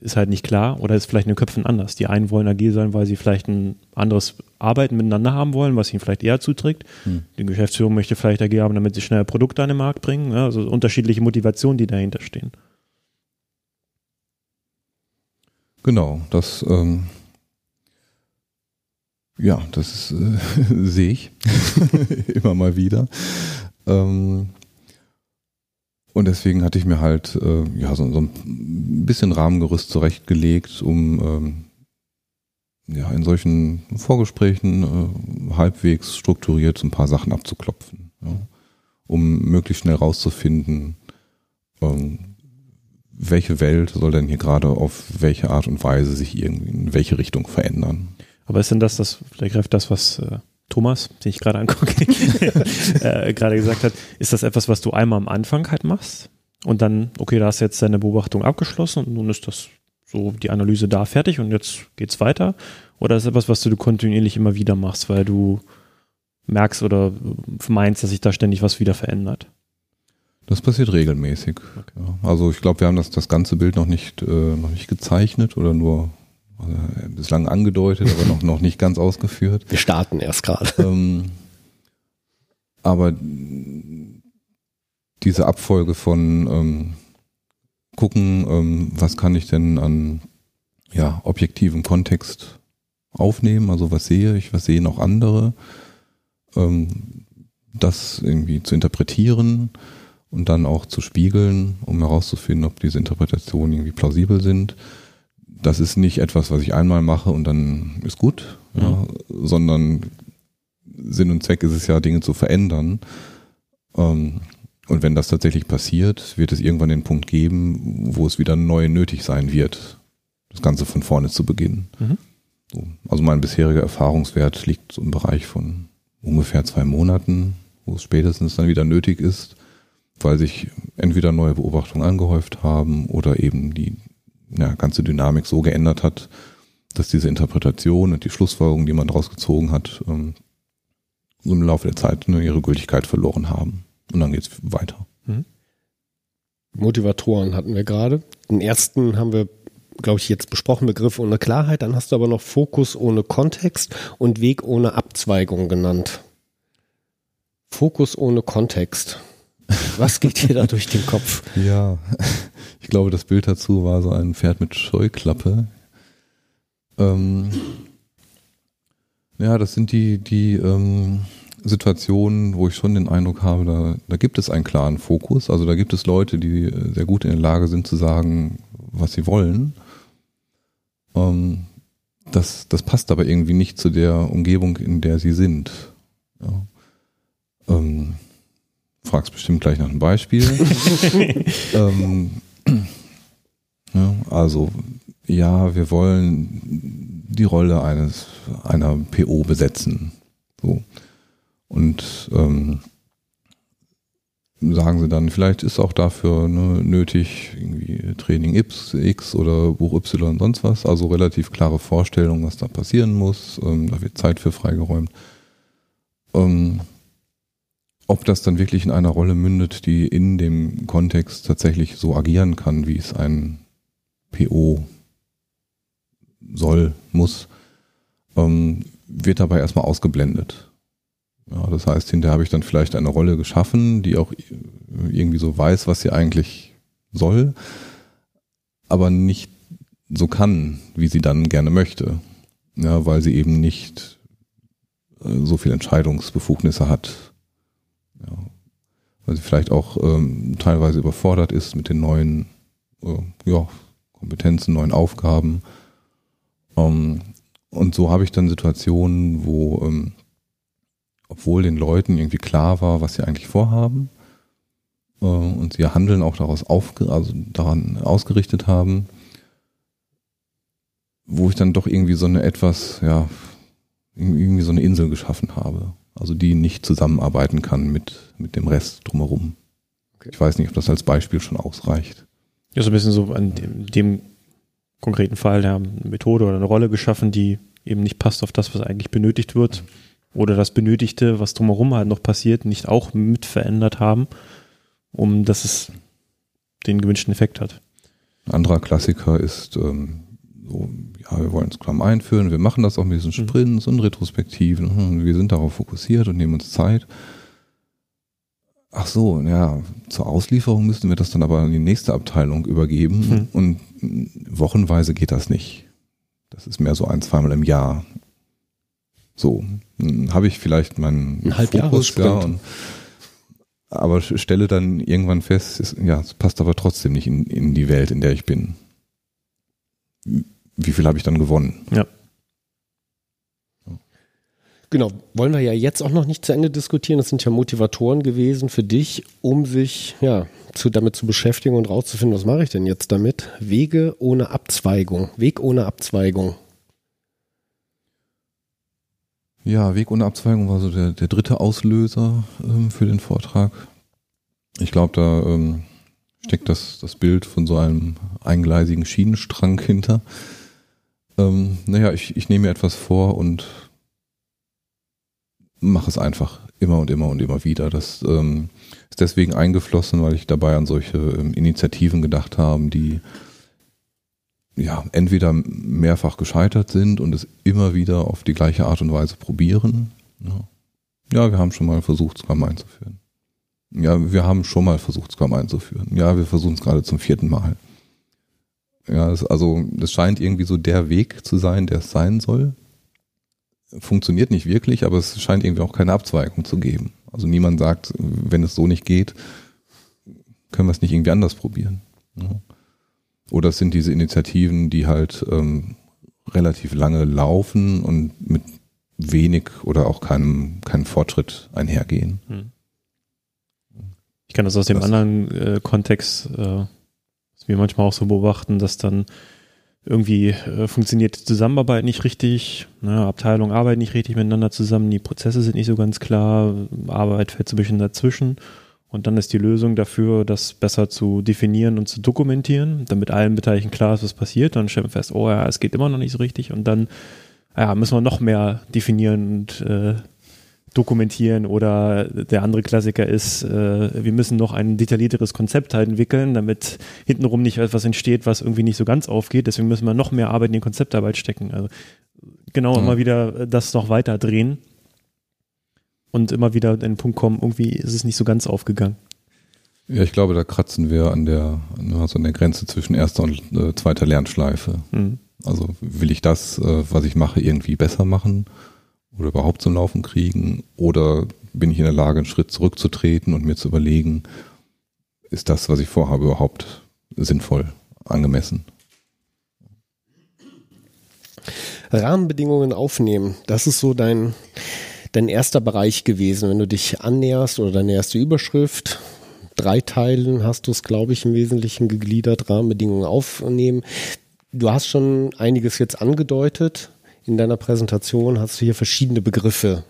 ist halt nicht klar oder ist vielleicht in den Köpfen anders. Die einen wollen agil sein, weil sie vielleicht ein anderes Arbeiten miteinander haben wollen, was ihnen vielleicht eher zuträgt. Hm. Die Geschäftsführung möchte vielleicht agil haben, damit sie schnell Produkte an den Markt bringen. Ja, also unterschiedliche Motivationen, die dahinter stehen. Genau, das ähm, ja, das äh, sehe ich immer mal wieder. Ähm, und deswegen hatte ich mir halt äh, ja, so, so, ein bisschen Rahmengerüst zurechtgelegt, um ähm, ja, in solchen Vorgesprächen äh, halbwegs strukturiert ein paar Sachen abzuklopfen, ja, um möglichst schnell rauszufinden, ähm, welche Welt soll denn hier gerade auf welche Art und Weise sich irgendwie in welche Richtung verändern. Aber ist denn das, das vielleicht das, was äh, Thomas, den ich gerade angucke, äh, gerade gesagt hat, ist das etwas, was du einmal am Anfang halt machst und dann, okay, da hast du jetzt deine Beobachtung abgeschlossen und nun ist das so die Analyse da fertig und jetzt geht's weiter? Oder ist das etwas, was du kontinuierlich immer wieder machst, weil du merkst oder meinst, dass sich da ständig was wieder verändert? Das passiert regelmäßig. Okay. Ja, also ich glaube, wir haben das, das ganze Bild noch nicht, äh, noch nicht gezeichnet oder nur äh, bislang angedeutet, aber noch, noch nicht ganz ausgeführt. Wir starten erst gerade. Ähm, aber diese Abfolge von ähm, gucken, ähm, was kann ich denn an ja, objektivem Kontext aufnehmen, also was sehe ich, was sehen auch andere, ähm, das irgendwie zu interpretieren und dann auch zu spiegeln, um herauszufinden, ob diese Interpretationen irgendwie plausibel sind das ist nicht etwas, was ich einmal mache und dann ist gut, mhm. ja, sondern Sinn und Zweck ist es ja, Dinge zu verändern. Ähm, und wenn das tatsächlich passiert, wird es irgendwann den Punkt geben, wo es wieder neu nötig sein wird, das Ganze von vorne zu beginnen. Mhm. So. Also mein bisheriger Erfahrungswert liegt so im Bereich von ungefähr zwei Monaten, wo es spätestens dann wieder nötig ist, weil sich entweder neue Beobachtungen angehäuft haben oder eben die ja, ganze Dynamik so geändert hat, dass diese Interpretation und die Schlussfolgerungen, die man daraus gezogen hat, ähm, im Laufe der Zeit ne, ihre Gültigkeit verloren haben. Und dann geht's weiter. Mhm. Motivatoren hatten wir gerade. Den ersten haben wir, glaube ich, jetzt besprochen, Begriff ohne Klarheit. Dann hast du aber noch Fokus ohne Kontext und Weg ohne Abzweigung genannt. Fokus ohne Kontext. Was geht dir da durch den Kopf? Ja, ich glaube, das Bild dazu war so ein Pferd mit Scheuklappe. Ähm, Ja, das sind die, die ähm, Situationen, wo ich schon den Eindruck habe, da, da gibt es einen klaren Fokus. Also da gibt es Leute, die äh, sehr gut in der Lage sind zu sagen, was sie wollen. Ähm, das, das passt aber irgendwie nicht zu der Umgebung, in der sie sind. Ja. Ähm, fragst bestimmt gleich nach einem Beispiel. ähm, ja, also ja, wir wollen die Rolle eines einer PO besetzen. So. Und ähm, sagen sie dann, vielleicht ist auch dafür ne, nötig irgendwie Training X, X oder Buch Y und sonst was. Also relativ klare Vorstellung, was da passieren muss. Ähm, da wird Zeit für freigeräumt. Ähm, ob das dann wirklich in einer Rolle mündet, die in dem Kontext tatsächlich so agieren kann, wie es ein PO soll, muss, ähm, wird dabei erstmal ausgeblendet. Ja, das heißt, hinterher habe ich dann vielleicht eine Rolle geschaffen, die auch irgendwie so weiß, was sie eigentlich soll, aber nicht so kann, wie sie dann gerne möchte. Ja, weil sie eben nicht äh, so viel Entscheidungsbefugnisse hat. Weil sie vielleicht auch ähm, teilweise überfordert ist mit den neuen äh, ja, Kompetenzen, neuen Aufgaben. Ähm, und so habe ich dann Situationen, wo ähm, obwohl den Leuten irgendwie klar war, was sie eigentlich vorhaben äh, und sie ihr Handeln auch daraus aufge also daran ausgerichtet haben, wo ich dann doch irgendwie so eine etwas, ja, irgendwie so eine Insel geschaffen habe. Also die nicht zusammenarbeiten kann mit, mit dem Rest drumherum. Okay. Ich weiß nicht, ob das als Beispiel schon ausreicht. Ja, so ein bisschen so an dem, dem konkreten Fall der Methode oder eine Rolle geschaffen, die eben nicht passt auf das, was eigentlich benötigt wird. Oder das Benötigte, was drumherum halt noch passiert, nicht auch mit verändert haben, um dass es den gewünschten Effekt hat. Ein anderer Klassiker ist ähm, so, ja, wir wollen Scrum einführen, wir machen das auch mit diesen mhm. Sprints und Retrospektiven, und wir sind darauf fokussiert und nehmen uns Zeit. Ach so, ja, zur Auslieferung müssten wir das dann aber an die nächste Abteilung übergeben mhm. und wochenweise geht das nicht. Das ist mehr so ein, zweimal im Jahr. So, habe ich vielleicht meinen Ein Fokus, ja, und, aber stelle dann irgendwann fest, ist, ja, es passt aber trotzdem nicht in, in die Welt, in der ich bin. Wie viel habe ich dann gewonnen? Ja. Genau, wollen wir ja jetzt auch noch nicht zu Ende diskutieren. Das sind ja Motivatoren gewesen für dich, um sich ja zu, damit zu beschäftigen und rauszufinden, was mache ich denn jetzt damit? Wege ohne Abzweigung, Weg ohne Abzweigung. Ja, Weg ohne Abzweigung war so der, der dritte Auslöser ähm, für den Vortrag. Ich glaube, da ähm, steckt das, das Bild von so einem eingleisigen Schienenstrang hinter. Ähm, naja, ich, ich nehme mir etwas vor und mache es einfach immer und immer und immer wieder. Das ähm, ist deswegen eingeflossen, weil ich dabei an solche ähm, Initiativen gedacht habe, die ja, entweder mehrfach gescheitert sind und es immer wieder auf die gleiche Art und Weise probieren. Ja, ja wir haben schon mal versucht, Scrum einzuführen. Ja, wir haben schon mal versucht, Scrum einzuführen. Ja, wir versuchen es gerade zum vierten Mal. Ja, das, also das scheint irgendwie so der Weg zu sein, der es sein soll. Funktioniert nicht wirklich, aber es scheint irgendwie auch keine Abzweigung zu geben. Also niemand sagt, wenn es so nicht geht, können wir es nicht irgendwie anders probieren. Ja. Oder es sind diese Initiativen, die halt ähm, relativ lange laufen und mit wenig oder auch keinem, keinem Fortschritt einhergehen. Hm. Ich kann das aus dem das anderen äh, Kontext, äh, wir manchmal auch so beobachten, dass dann irgendwie äh, funktioniert die Zusammenarbeit nicht richtig, ne, Abteilung arbeiten nicht richtig miteinander zusammen, die Prozesse sind nicht so ganz klar, Arbeit fällt so ein bisschen dazwischen und dann ist die Lösung dafür, das besser zu definieren und zu dokumentieren, damit allen Beteiligten klar ist, was passiert. Dann stellen wir fest, oh ja, es geht immer noch nicht so richtig. Und dann ja, müssen wir noch mehr definieren und äh, dokumentieren. Oder der andere Klassiker ist, äh, wir müssen noch ein detaillierteres Konzept halt entwickeln, damit hintenrum nicht etwas entsteht, was irgendwie nicht so ganz aufgeht. Deswegen müssen wir noch mehr Arbeit in die Konzeptarbeit stecken. Also genau, mhm. immer wieder das noch weiter drehen und immer wieder an den Punkt kommen, irgendwie ist es nicht so ganz aufgegangen. Ja, ich glaube, da kratzen wir an der, also an der Grenze zwischen erster und äh, zweiter Lernschleife. Mhm. Also will ich das, äh, was ich mache, irgendwie besser machen? Oder überhaupt zum Laufen kriegen? Oder bin ich in der Lage, einen Schritt zurückzutreten und mir zu überlegen, ist das, was ich vorhabe, überhaupt sinnvoll, angemessen? Rahmenbedingungen aufnehmen, das ist so dein, dein erster Bereich gewesen, wenn du dich annäherst oder deine erste Überschrift. Drei Teilen hast du es, glaube ich, im Wesentlichen gegliedert, Rahmenbedingungen aufnehmen. Du hast schon einiges jetzt angedeutet. In deiner Präsentation hast du hier verschiedene Begriffe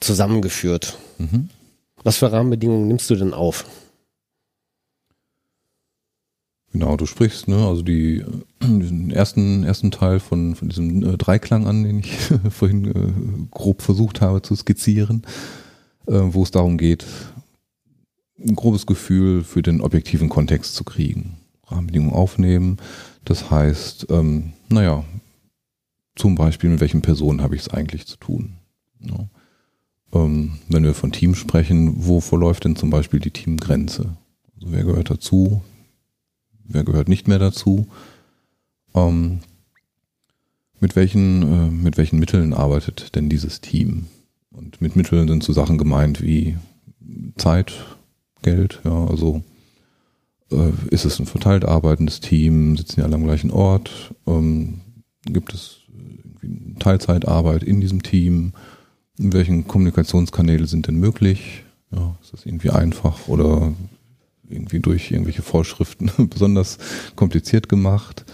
zusammengeführt. Mhm. Was für Rahmenbedingungen nimmst du denn auf? Genau, du sprichst, ne, also die, äh, den ersten, ersten Teil von, von diesem äh, Dreiklang an, den ich vorhin äh, grob versucht habe zu skizzieren, äh, wo es darum geht, ein grobes Gefühl für den objektiven Kontext zu kriegen. Rahmenbedingungen aufnehmen. Das heißt, ähm, naja, zum Beispiel, mit welchen Personen habe ich es eigentlich zu tun? Ja. Ähm, wenn wir von Team sprechen, wo verläuft denn zum Beispiel die Teamgrenze? Also wer gehört dazu? Wer gehört nicht mehr dazu? Ähm, mit welchen, äh, mit welchen Mitteln arbeitet denn dieses Team? Und mit Mitteln sind so Sachen gemeint wie Zeit, Geld, ja, also äh, ist es ein verteilt arbeitendes Team, sitzen ja alle am gleichen Ort, ähm, gibt es Teilzeitarbeit in diesem Team, in welchen Kommunikationskanäle sind denn möglich, ja, ist das irgendwie einfach oder irgendwie durch irgendwelche Vorschriften besonders kompliziert gemacht.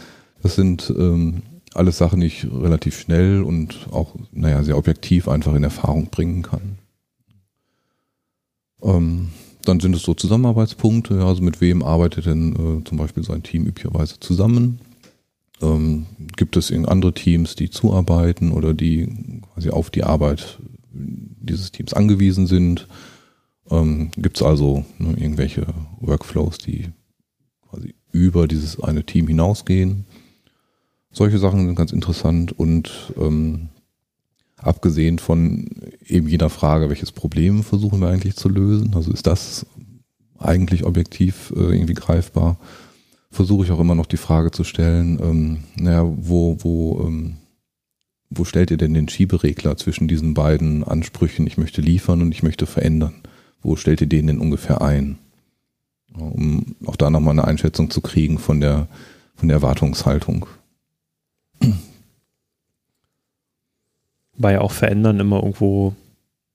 Das sind ähm, alles Sachen, die ich relativ schnell und auch, naja, sehr objektiv einfach in Erfahrung bringen kann. Ähm, dann sind es so Zusammenarbeitspunkte, ja, also mit wem arbeitet denn äh, zum Beispiel so ein Team üblicherweise zusammen? Ähm, gibt es andere Teams, die zuarbeiten oder die quasi auf die Arbeit dieses Teams angewiesen sind? Ähm, gibt es also ne, irgendwelche Workflows, die quasi über dieses eine Team hinausgehen? Solche Sachen sind ganz interessant und ähm, abgesehen von eben jeder Frage, welches Problem versuchen wir eigentlich zu lösen, also ist das eigentlich objektiv äh, irgendwie greifbar, versuche ich auch immer noch die Frage zu stellen, ähm, naja, wo, wo, ähm, wo stellt ihr denn den Schieberegler zwischen diesen beiden Ansprüchen, ich möchte liefern und ich möchte verändern? Wo stellt ihr den denn ungefähr ein? Um auch da nochmal eine Einschätzung zu kriegen von der, von der Erwartungshaltung. Weil ja auch verändern immer irgendwo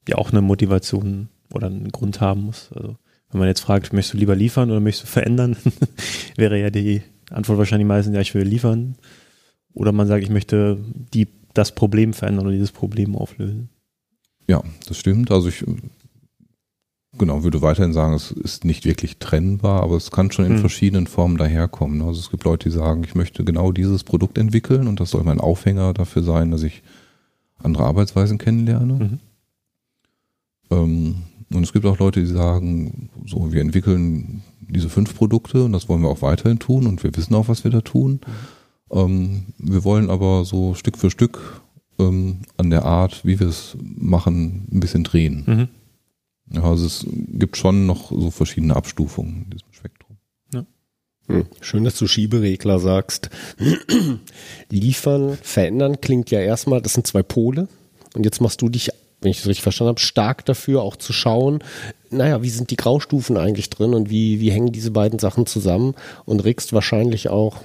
ja auch eine Motivation oder einen Grund haben muss. Also wenn man jetzt fragt, möchtest du lieber liefern oder möchtest du verändern, wäre ja die Antwort wahrscheinlich meistens, ja, ich will liefern. Oder man sagt, ich möchte die, das Problem verändern oder dieses Problem auflösen. Ja, das stimmt. Also ich genau würde weiterhin sagen, es ist nicht wirklich trennbar, aber es kann schon in hm. verschiedenen Formen daherkommen. Also es gibt Leute, die sagen, ich möchte genau dieses Produkt entwickeln und das soll mein Aufhänger dafür sein, dass ich andere Arbeitsweisen kennenlerne. Mhm. Ähm, und es gibt auch Leute, die sagen, so, wir entwickeln diese fünf Produkte und das wollen wir auch weiterhin tun und wir wissen auch, was wir da tun. Ähm, wir wollen aber so Stück für Stück ähm, an der Art, wie wir es machen, ein bisschen drehen. Mhm. Ja, also es gibt schon noch so verschiedene Abstufungen in diesem Spektrum. Ja. Hm. Schön, dass du Schieberegler sagst. Liefern, verändern klingt ja erstmal, das sind zwei Pole. Und jetzt machst du dich, wenn ich das richtig verstanden habe, stark dafür, auch zu schauen, naja, wie sind die Graustufen eigentlich drin und wie, wie hängen diese beiden Sachen zusammen und regst wahrscheinlich auch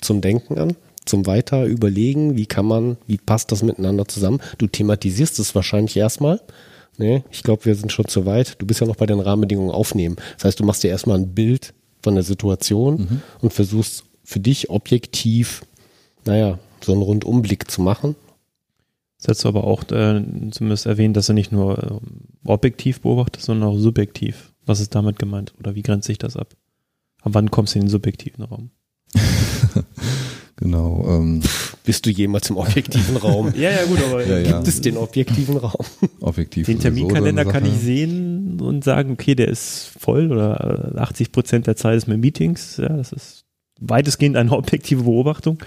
zum Denken an, zum weiter überlegen, wie kann man, wie passt das miteinander zusammen. Du thematisierst es wahrscheinlich erstmal Nee, ich glaube, wir sind schon zu weit. Du bist ja noch bei den Rahmenbedingungen aufnehmen. Das heißt, du machst dir erstmal ein Bild von der Situation mhm. und versuchst für dich objektiv, naja, so einen Rundumblick zu machen. Das hast du aber auch äh, zumindest erwähnt, dass du nicht nur äh, objektiv beobachtest, sondern auch subjektiv. Was ist damit gemeint? Oder wie grenzt sich das ab? Ab wann kommst du in den subjektiven Raum? Genau. Ähm. Bist du jemals im objektiven Raum? ja, ja, gut, aber ja, ja. gibt es den objektiven Raum? Objektiv. Den Terminkalender kann ich sehen und sagen, okay, der ist voll oder 80 Prozent der Zeit ist mit Meetings. Ja, das ist weitestgehend eine objektive Beobachtung.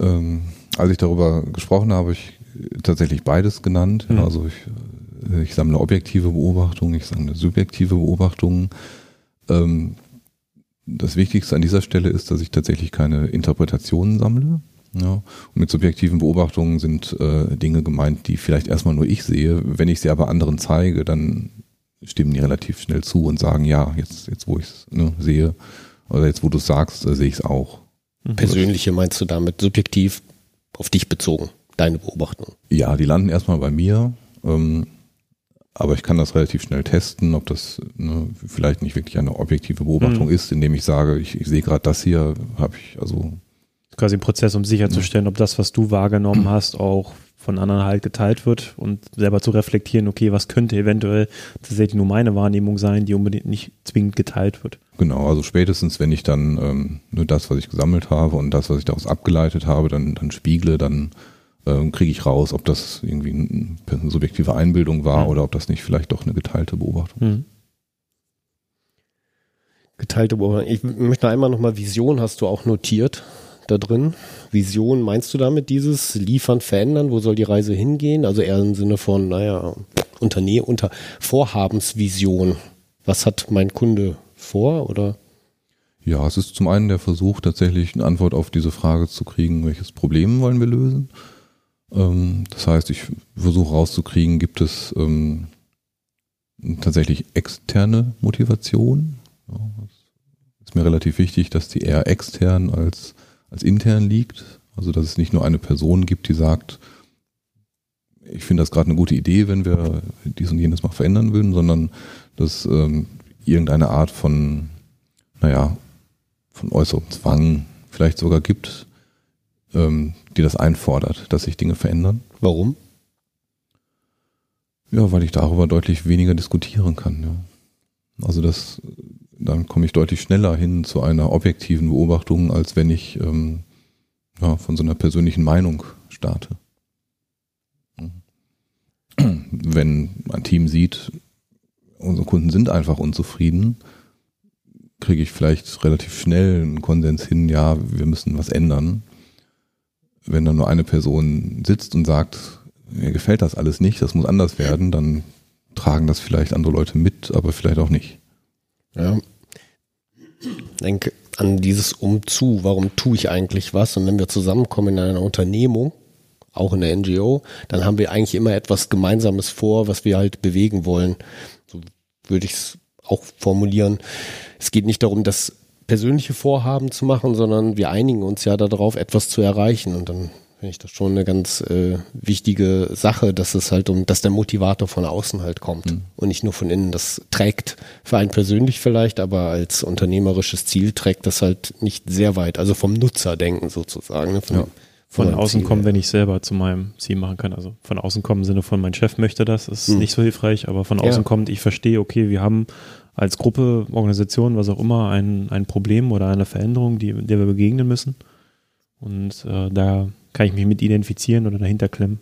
Ähm, als ich darüber gesprochen habe, habe ich tatsächlich beides genannt. Mhm. Also ich, äh, ich sammle objektive Beobachtungen, ich sammle subjektive Beobachtungen. Ähm, das Wichtigste an dieser Stelle ist, dass ich tatsächlich keine Interpretationen sammle. Ja. Und mit subjektiven Beobachtungen sind äh, Dinge gemeint, die vielleicht erstmal nur ich sehe. Wenn ich sie aber anderen zeige, dann stimmen die relativ schnell zu und sagen, ja, jetzt, jetzt wo ich es ne, sehe, oder jetzt wo du es sagst, äh, sehe ich es auch. Persönliche meinst du damit subjektiv auf dich bezogen, deine Beobachtung? Ja, die landen erstmal bei mir, ähm, aber ich kann das relativ schnell testen, ob das ne, vielleicht nicht wirklich eine objektive Beobachtung Mhm. ist, indem ich sage, ich, ich sehe gerade das hier, habe ich, also Quasi ein Prozess, um sicherzustellen, ob das, was du wahrgenommen hast, auch von anderen halt geteilt wird und selber zu reflektieren, okay, was könnte eventuell tatsächlich nur meine Wahrnehmung sein, die unbedingt nicht zwingend geteilt wird. Genau, also spätestens, wenn ich dann ähm, nur das, was ich gesammelt habe und das, was ich daraus abgeleitet habe, dann, dann spiegle, dann kriege ich raus, ob das irgendwie ein- eine subjektive Einbildung war Mhm. oder ob das nicht vielleicht doch eine geteilte Beobachtung Hm. Geteilte Beobachtung. Ich möchte einmal nochmal Vision hast du auch notiert da drin. Vision, meinst du damit dieses Liefern, Verändern? Wo soll die Reise hingehen? Also eher im Sinne von, naja, Unternehmen, unter Vorhabensvision. Was hat mein Kunde vor oder? Ja, es ist zum einen der Versuch, tatsächlich eine Antwort auf diese Frage zu kriegen, welches Problem wollen wir lösen. Ähm, das heißt, ich versuche rauszukriegen, gibt es ähm, tatsächlich externe Motivation. Ja, ist mir relativ wichtig, dass die eher extern als, als intern liegt. Also dass es nicht nur eine Person gibt, die sagt, ich finde das gerade eine gute Idee, wenn wir dies und jenes mal verändern würden, sondern dass ähm, irgendeine Art von, naja, von äußerem Zwang vielleicht sogar gibt, ähm, die das einfordert, dass sich Dinge verändern. Warum? Ja, weil ich darüber deutlich weniger diskutieren kann. Ja. Also das, dann komme ich deutlich schneller hin zu einer objektiven Beobachtung, als wenn ich ähm, ja, von so einer persönlichen Meinung starte. Wenn ein Team sieht, unsere Kunden sind einfach unzufrieden, kriege ich vielleicht relativ schnell einen Konsens hin, ja, wir müssen was ändern. Wenn dann nur eine Person sitzt und sagt, mir gefällt das alles nicht, das muss anders werden, dann tragen das vielleicht andere Leute mit, aber vielleicht auch nicht. Ja. Denke an dieses Umzu. Warum tue ich eigentlich was? Und wenn wir zusammenkommen in einer Unternehmung, auch in der NGO, dann haben wir eigentlich immer etwas Gemeinsames vor, was wir halt bewegen wollen. So würde ich es auch formulieren. Es geht nicht darum, das persönliche Vorhaben zu machen, sondern wir einigen uns ja darauf, etwas zu erreichen. Und dann finde ich das schon eine ganz äh, wichtige Sache, dass es halt um, dass der Motivator von außen halt kommt und nicht nur von innen. Das trägt für einen persönlich vielleicht, aber als unternehmerisches Ziel trägt das halt nicht sehr weit. Also vom Nutzerdenken sozusagen. Ne? Von, Ja. Von meinem außen Ziel kommen, wenn ich selber zu meinem Ziel machen kann. Also von außen kommen im Sinne von mein Chef möchte das, ist Hm. nicht so hilfreich, aber von Ja. außen kommt, ich verstehe, okay, wir haben als Gruppe, Organisation, was auch immer, ein, ein Problem oder eine Veränderung, die, der wir begegnen müssen. Und äh, da kann ich mich mit identifizieren oder dahinter klemmen.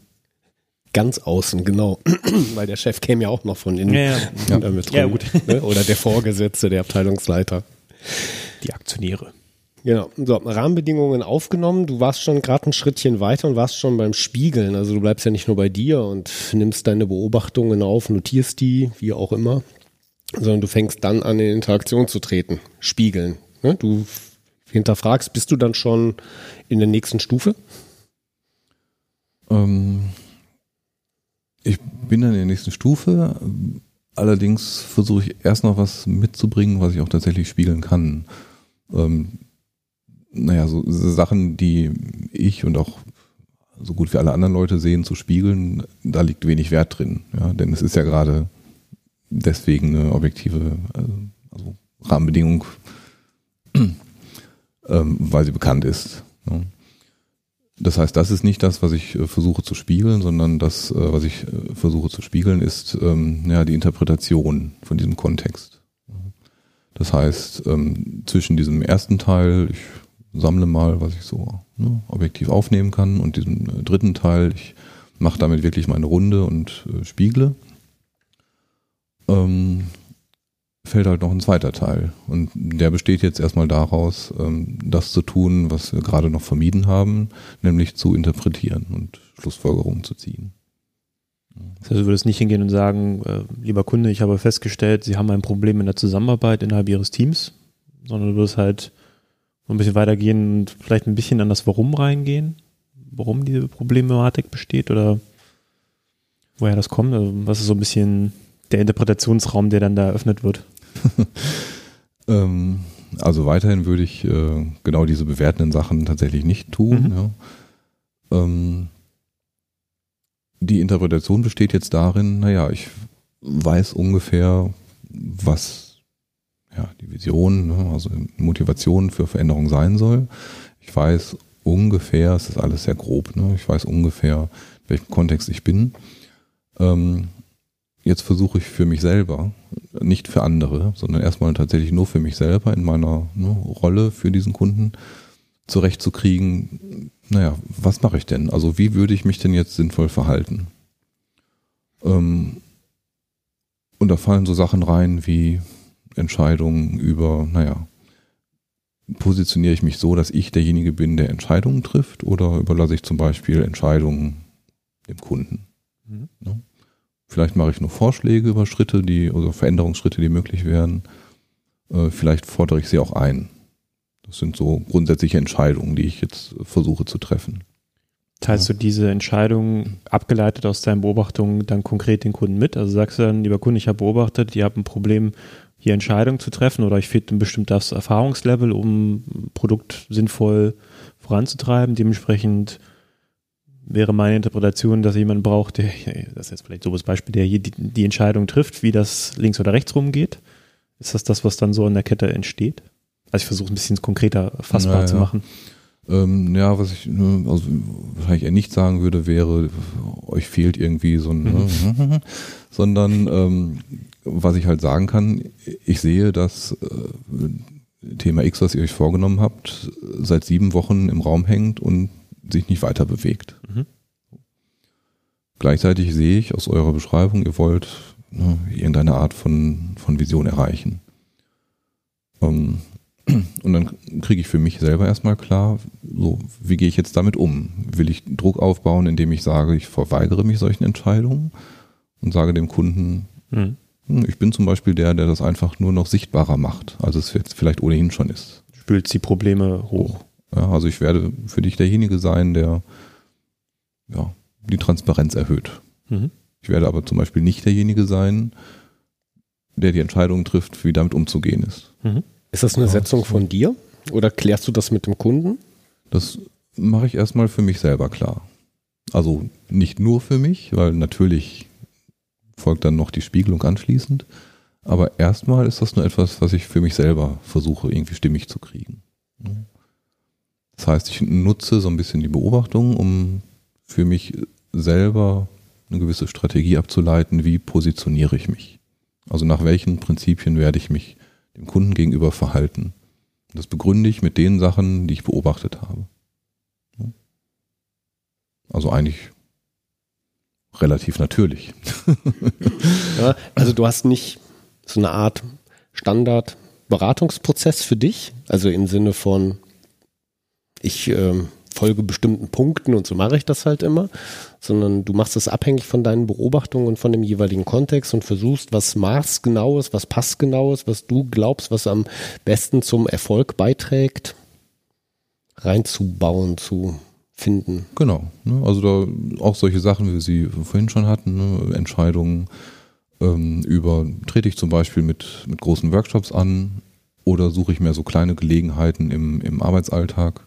Ganz außen, genau. Weil der Chef käme ja auch noch von innen. Ja, ja. Damit Ja, gut. Ne? Oder der Vorgesetzte, der Abteilungsleiter. Die Aktionäre. Genau. So, Rahmenbedingungen aufgenommen. Du warst schon gerade ein Schrittchen weiter und warst schon beim Spiegeln. Also du bleibst ja nicht nur bei dir und nimmst deine Beobachtungen auf, notierst die, wie auch immer, sondern du fängst dann an, in Interaktion zu treten. Spiegeln. Ne? Du hinterfragst, bist du dann schon in der nächsten Stufe? Ähm, ich bin dann in der nächsten Stufe. Allerdings versuche ich erst noch was mitzubringen, was ich auch tatsächlich spiegeln kann. Ähm, naja, so Sachen, die ich und auch so gut wie alle anderen Leute sehen, zu spiegeln, da liegt wenig Wert drin. Ja, denn es ist ja gerade deswegen eine objektive also, also Rahmenbedingung, ähm, weil sie bekannt ist. Ja. Das heißt, das ist nicht das, was ich äh, versuche zu spiegeln, sondern das, äh, was ich äh, versuche zu spiegeln, ist ähm, ja, die Interpretation von diesem Kontext. Das heißt, ähm, zwischen diesem ersten Teil, ich sammle mal, was ich so ne, objektiv aufnehmen kann, und diesem äh, dritten Teil, ich mache damit wirklich meine Runde und äh, spiegle, ähm, fällt halt noch ein zweiter Teil. Und der besteht jetzt erstmal daraus, ähm, das zu tun, was wir gerade noch vermieden haben, nämlich zu interpretieren und Schlussfolgerungen zu ziehen. Das heißt, du würdest nicht hingehen und sagen, äh, lieber Kunde, ich habe festgestellt, Sie haben ein Problem in der Zusammenarbeit innerhalb Ihres Teams, sondern du würdest halt ein bisschen weitergehen und vielleicht ein bisschen an das Warum reingehen? Warum diese Problematik besteht oder woher das kommt? Also was ist so ein bisschen der Interpretationsraum, der dann da eröffnet wird? Ähm, also weiterhin würde ich äh, genau diese bewertenden Sachen tatsächlich nicht tun. Mhm. Ja. Ähm, die Interpretation besteht jetzt darin, naja, ich weiß ungefähr, was ja, die Vision, ne, also Motivation für Veränderung sein soll. Ich weiß ungefähr, es ist alles sehr grob, ne, ich weiß ungefähr, in welchem Kontext ich bin. Ähm, jetzt versuche ich für mich selber, nicht für andere, sondern erstmal tatsächlich nur für mich selber in meiner ne, Rolle für diesen Kunden zurechtzukriegen, naja, was mache ich denn? Also wie würde ich mich denn jetzt sinnvoll verhalten? Ähm, und da fallen so Sachen rein wie Entscheidungen über, naja, positioniere ich mich so, dass ich derjenige bin, der Entscheidungen trifft oder überlasse ich zum Beispiel Entscheidungen dem Kunden? Mhm. Ne? Vielleicht mache ich nur Vorschläge über Schritte, die, oder Veränderungsschritte, die möglich wären. Äh, vielleicht fordere ich sie auch ein. Das sind so grundsätzliche Entscheidungen, die ich jetzt versuche zu treffen. Teilst du diese Entscheidung abgeleitet aus deinen Beobachtungen dann konkret den Kunden mit? Also sagst du dann, lieber Kunde, ich habe beobachtet, ihr habt ein Problem, hier Entscheidungen zu treffen oder ich fehlt ein bestimmtes Erfahrungslevel, um ein Produkt sinnvoll voranzutreiben. Dementsprechend wäre meine Interpretation, dass jemand braucht, der, das ist jetzt vielleicht so das Beispiel, der hier die, die Entscheidung trifft, wie das links oder rechts rumgeht. Ist das das, was dann so in der Kette entsteht? Also ich versuche es ein bisschen konkreter fassbar Naja. zu machen. Ähm, ja, was ich ne, also wahrscheinlich eher nicht sagen würde, wäre, euch fehlt irgendwie so ein, ne, sondern ähm, was ich halt sagen kann, ich sehe, dass äh, Thema X, was ihr euch vorgenommen habt, seit sieben Wochen im Raum hängt und sich nicht weiter bewegt. Mhm. Gleichzeitig sehe ich aus eurer Beschreibung, ihr wollt ne, irgendeine Art von, von Vision erreichen. Ähm, und dann kriege ich für mich selber erstmal klar, so, wie gehe ich jetzt damit um? Will ich Druck aufbauen, indem ich sage, ich verweigere mich solchen Entscheidungen und sage dem Kunden, Mhm. hm, ich bin zum Beispiel der, der das einfach nur noch sichtbarer macht, als es jetzt vielleicht ohnehin schon ist. Spült die Probleme hoch. Ja, also ich werde für dich derjenige sein, der ja, die Transparenz erhöht. Mhm. Ich werde aber zum Beispiel nicht derjenige sein, der die Entscheidung trifft, wie damit umzugehen ist. Mhm. Ist das eine Ja, Setzung von dir? Oder klärst du das mit dem Kunden? Das mache ich erstmal für mich selber klar. Also nicht nur für mich, weil natürlich folgt dann noch die Spiegelung anschließend. Aber erstmal ist das nur etwas, was ich für mich selber versuche, irgendwie stimmig zu kriegen. Das heißt, ich nutze so ein bisschen die Beobachtung, um für mich selber eine gewisse Strategie abzuleiten, wie positioniere ich mich. Also nach welchen Prinzipien werde ich mich dem Kunden gegenüber verhalten. Das begründe ich mit den Sachen, die ich beobachtet habe. Also eigentlich relativ natürlich. Ja, also du hast nicht so eine Art Standard-Beratungsprozess für dich, also im Sinne von, ich ähm, folge bestimmten Punkten und so mache ich das halt immer, sondern du machst es abhängig von deinen Beobachtungen und von dem jeweiligen Kontext und versuchst, was maßgenaues, was passgenaues, was du glaubst, was am besten zum Erfolg beiträgt, reinzubauen, zu finden. Genau. Ne? Also da auch solche Sachen, wie wir sie vorhin schon hatten, ne? Entscheidungen ähm, über, trete ich zum Beispiel mit, mit großen Workshops an oder suche ich mir so kleine Gelegenheiten im, im Arbeitsalltag.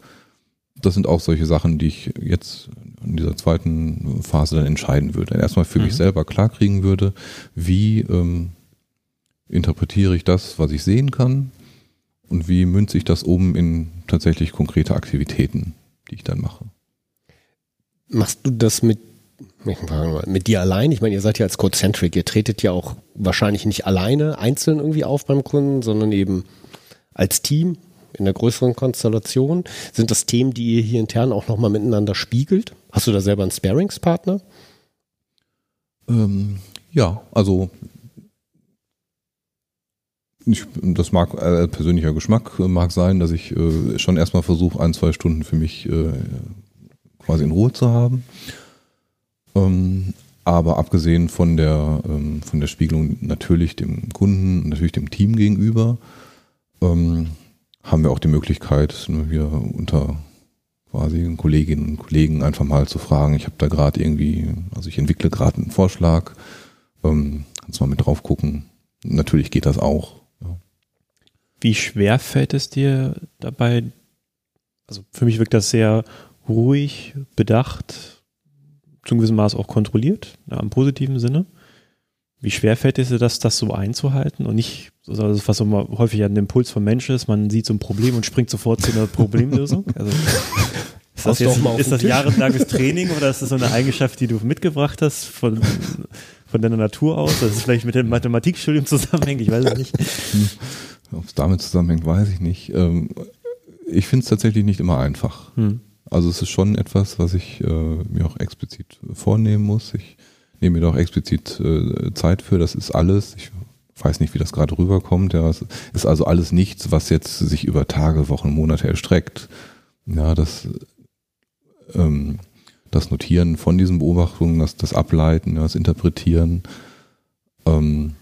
Das sind auch solche Sachen, die ich jetzt in dieser zweiten Phase dann entscheiden würde. Erstmal für mich Mhm. selber klarkriegen würde, wie ähm, interpretiere ich das, was ich sehen kann und wie münze ich das um in tatsächlich konkrete Aktivitäten, die ich dann mache. Machst du das mit, mit dir allein? Ich meine, ihr seid ja als Codecentric, ihr tretet ja auch wahrscheinlich nicht alleine einzeln irgendwie auf beim Kunden, sondern eben als Team in der größeren Konstellation. Sind das Themen, die ihr hier intern auch nochmal miteinander spiegelt? Hast du da selber einen Sparingspartner? Ähm, ja, also ich, das mag äh, persönlicher Geschmack äh, mag sein, dass ich äh, schon erstmal versuche, ein, zwei Stunden für mich äh, quasi in Ruhe zu haben. Ähm, aber abgesehen von der, ähm, von der Spiegelung natürlich dem Kunden, natürlich dem Team gegenüber, ähm, haben wir auch die Möglichkeit, hier unter quasi Kolleginnen und Kollegen einfach mal zu fragen, ich habe da gerade irgendwie, also ich entwickle gerade einen Vorschlag, ähm, kannst mal mit drauf gucken. Natürlich geht das auch. Ja. Wie schwer fällt es dir dabei? Also für mich wirkt das sehr ruhig, bedacht, zum gewissen Maß auch kontrolliert, ja, im positiven Sinne. Wie schwer fällt es dir das, das so einzuhalten und nicht, also was mal häufig ein Impuls vom Menschen ist, man sieht so ein Problem und springt sofort zu einer Problemlösung? Also, ist das, jetzt, ist das jahrelanges Training oder ist das so eine Eigenschaft, die du mitgebracht hast von, von deiner Natur aus? Das ist vielleicht mit dem Mathematikstudium zusammenhängt, ich weiß es nicht. Ob es damit zusammenhängt, weiß ich nicht. Ähm, ich finde es tatsächlich nicht immer einfach. Hm. Also es ist schon etwas, was ich äh, mir auch explizit vornehmen muss. Ich nehme mir da auch explizit äh, Zeit für. Das ist alles. Ich weiß nicht, wie das gerade rüberkommt. Ja, es ist also alles nichts, was jetzt sich über Tage, Wochen, Monate erstreckt. Ja, das, ähm, das Notieren von diesen Beobachtungen, das, das Ableiten, das Interpretieren, ähm,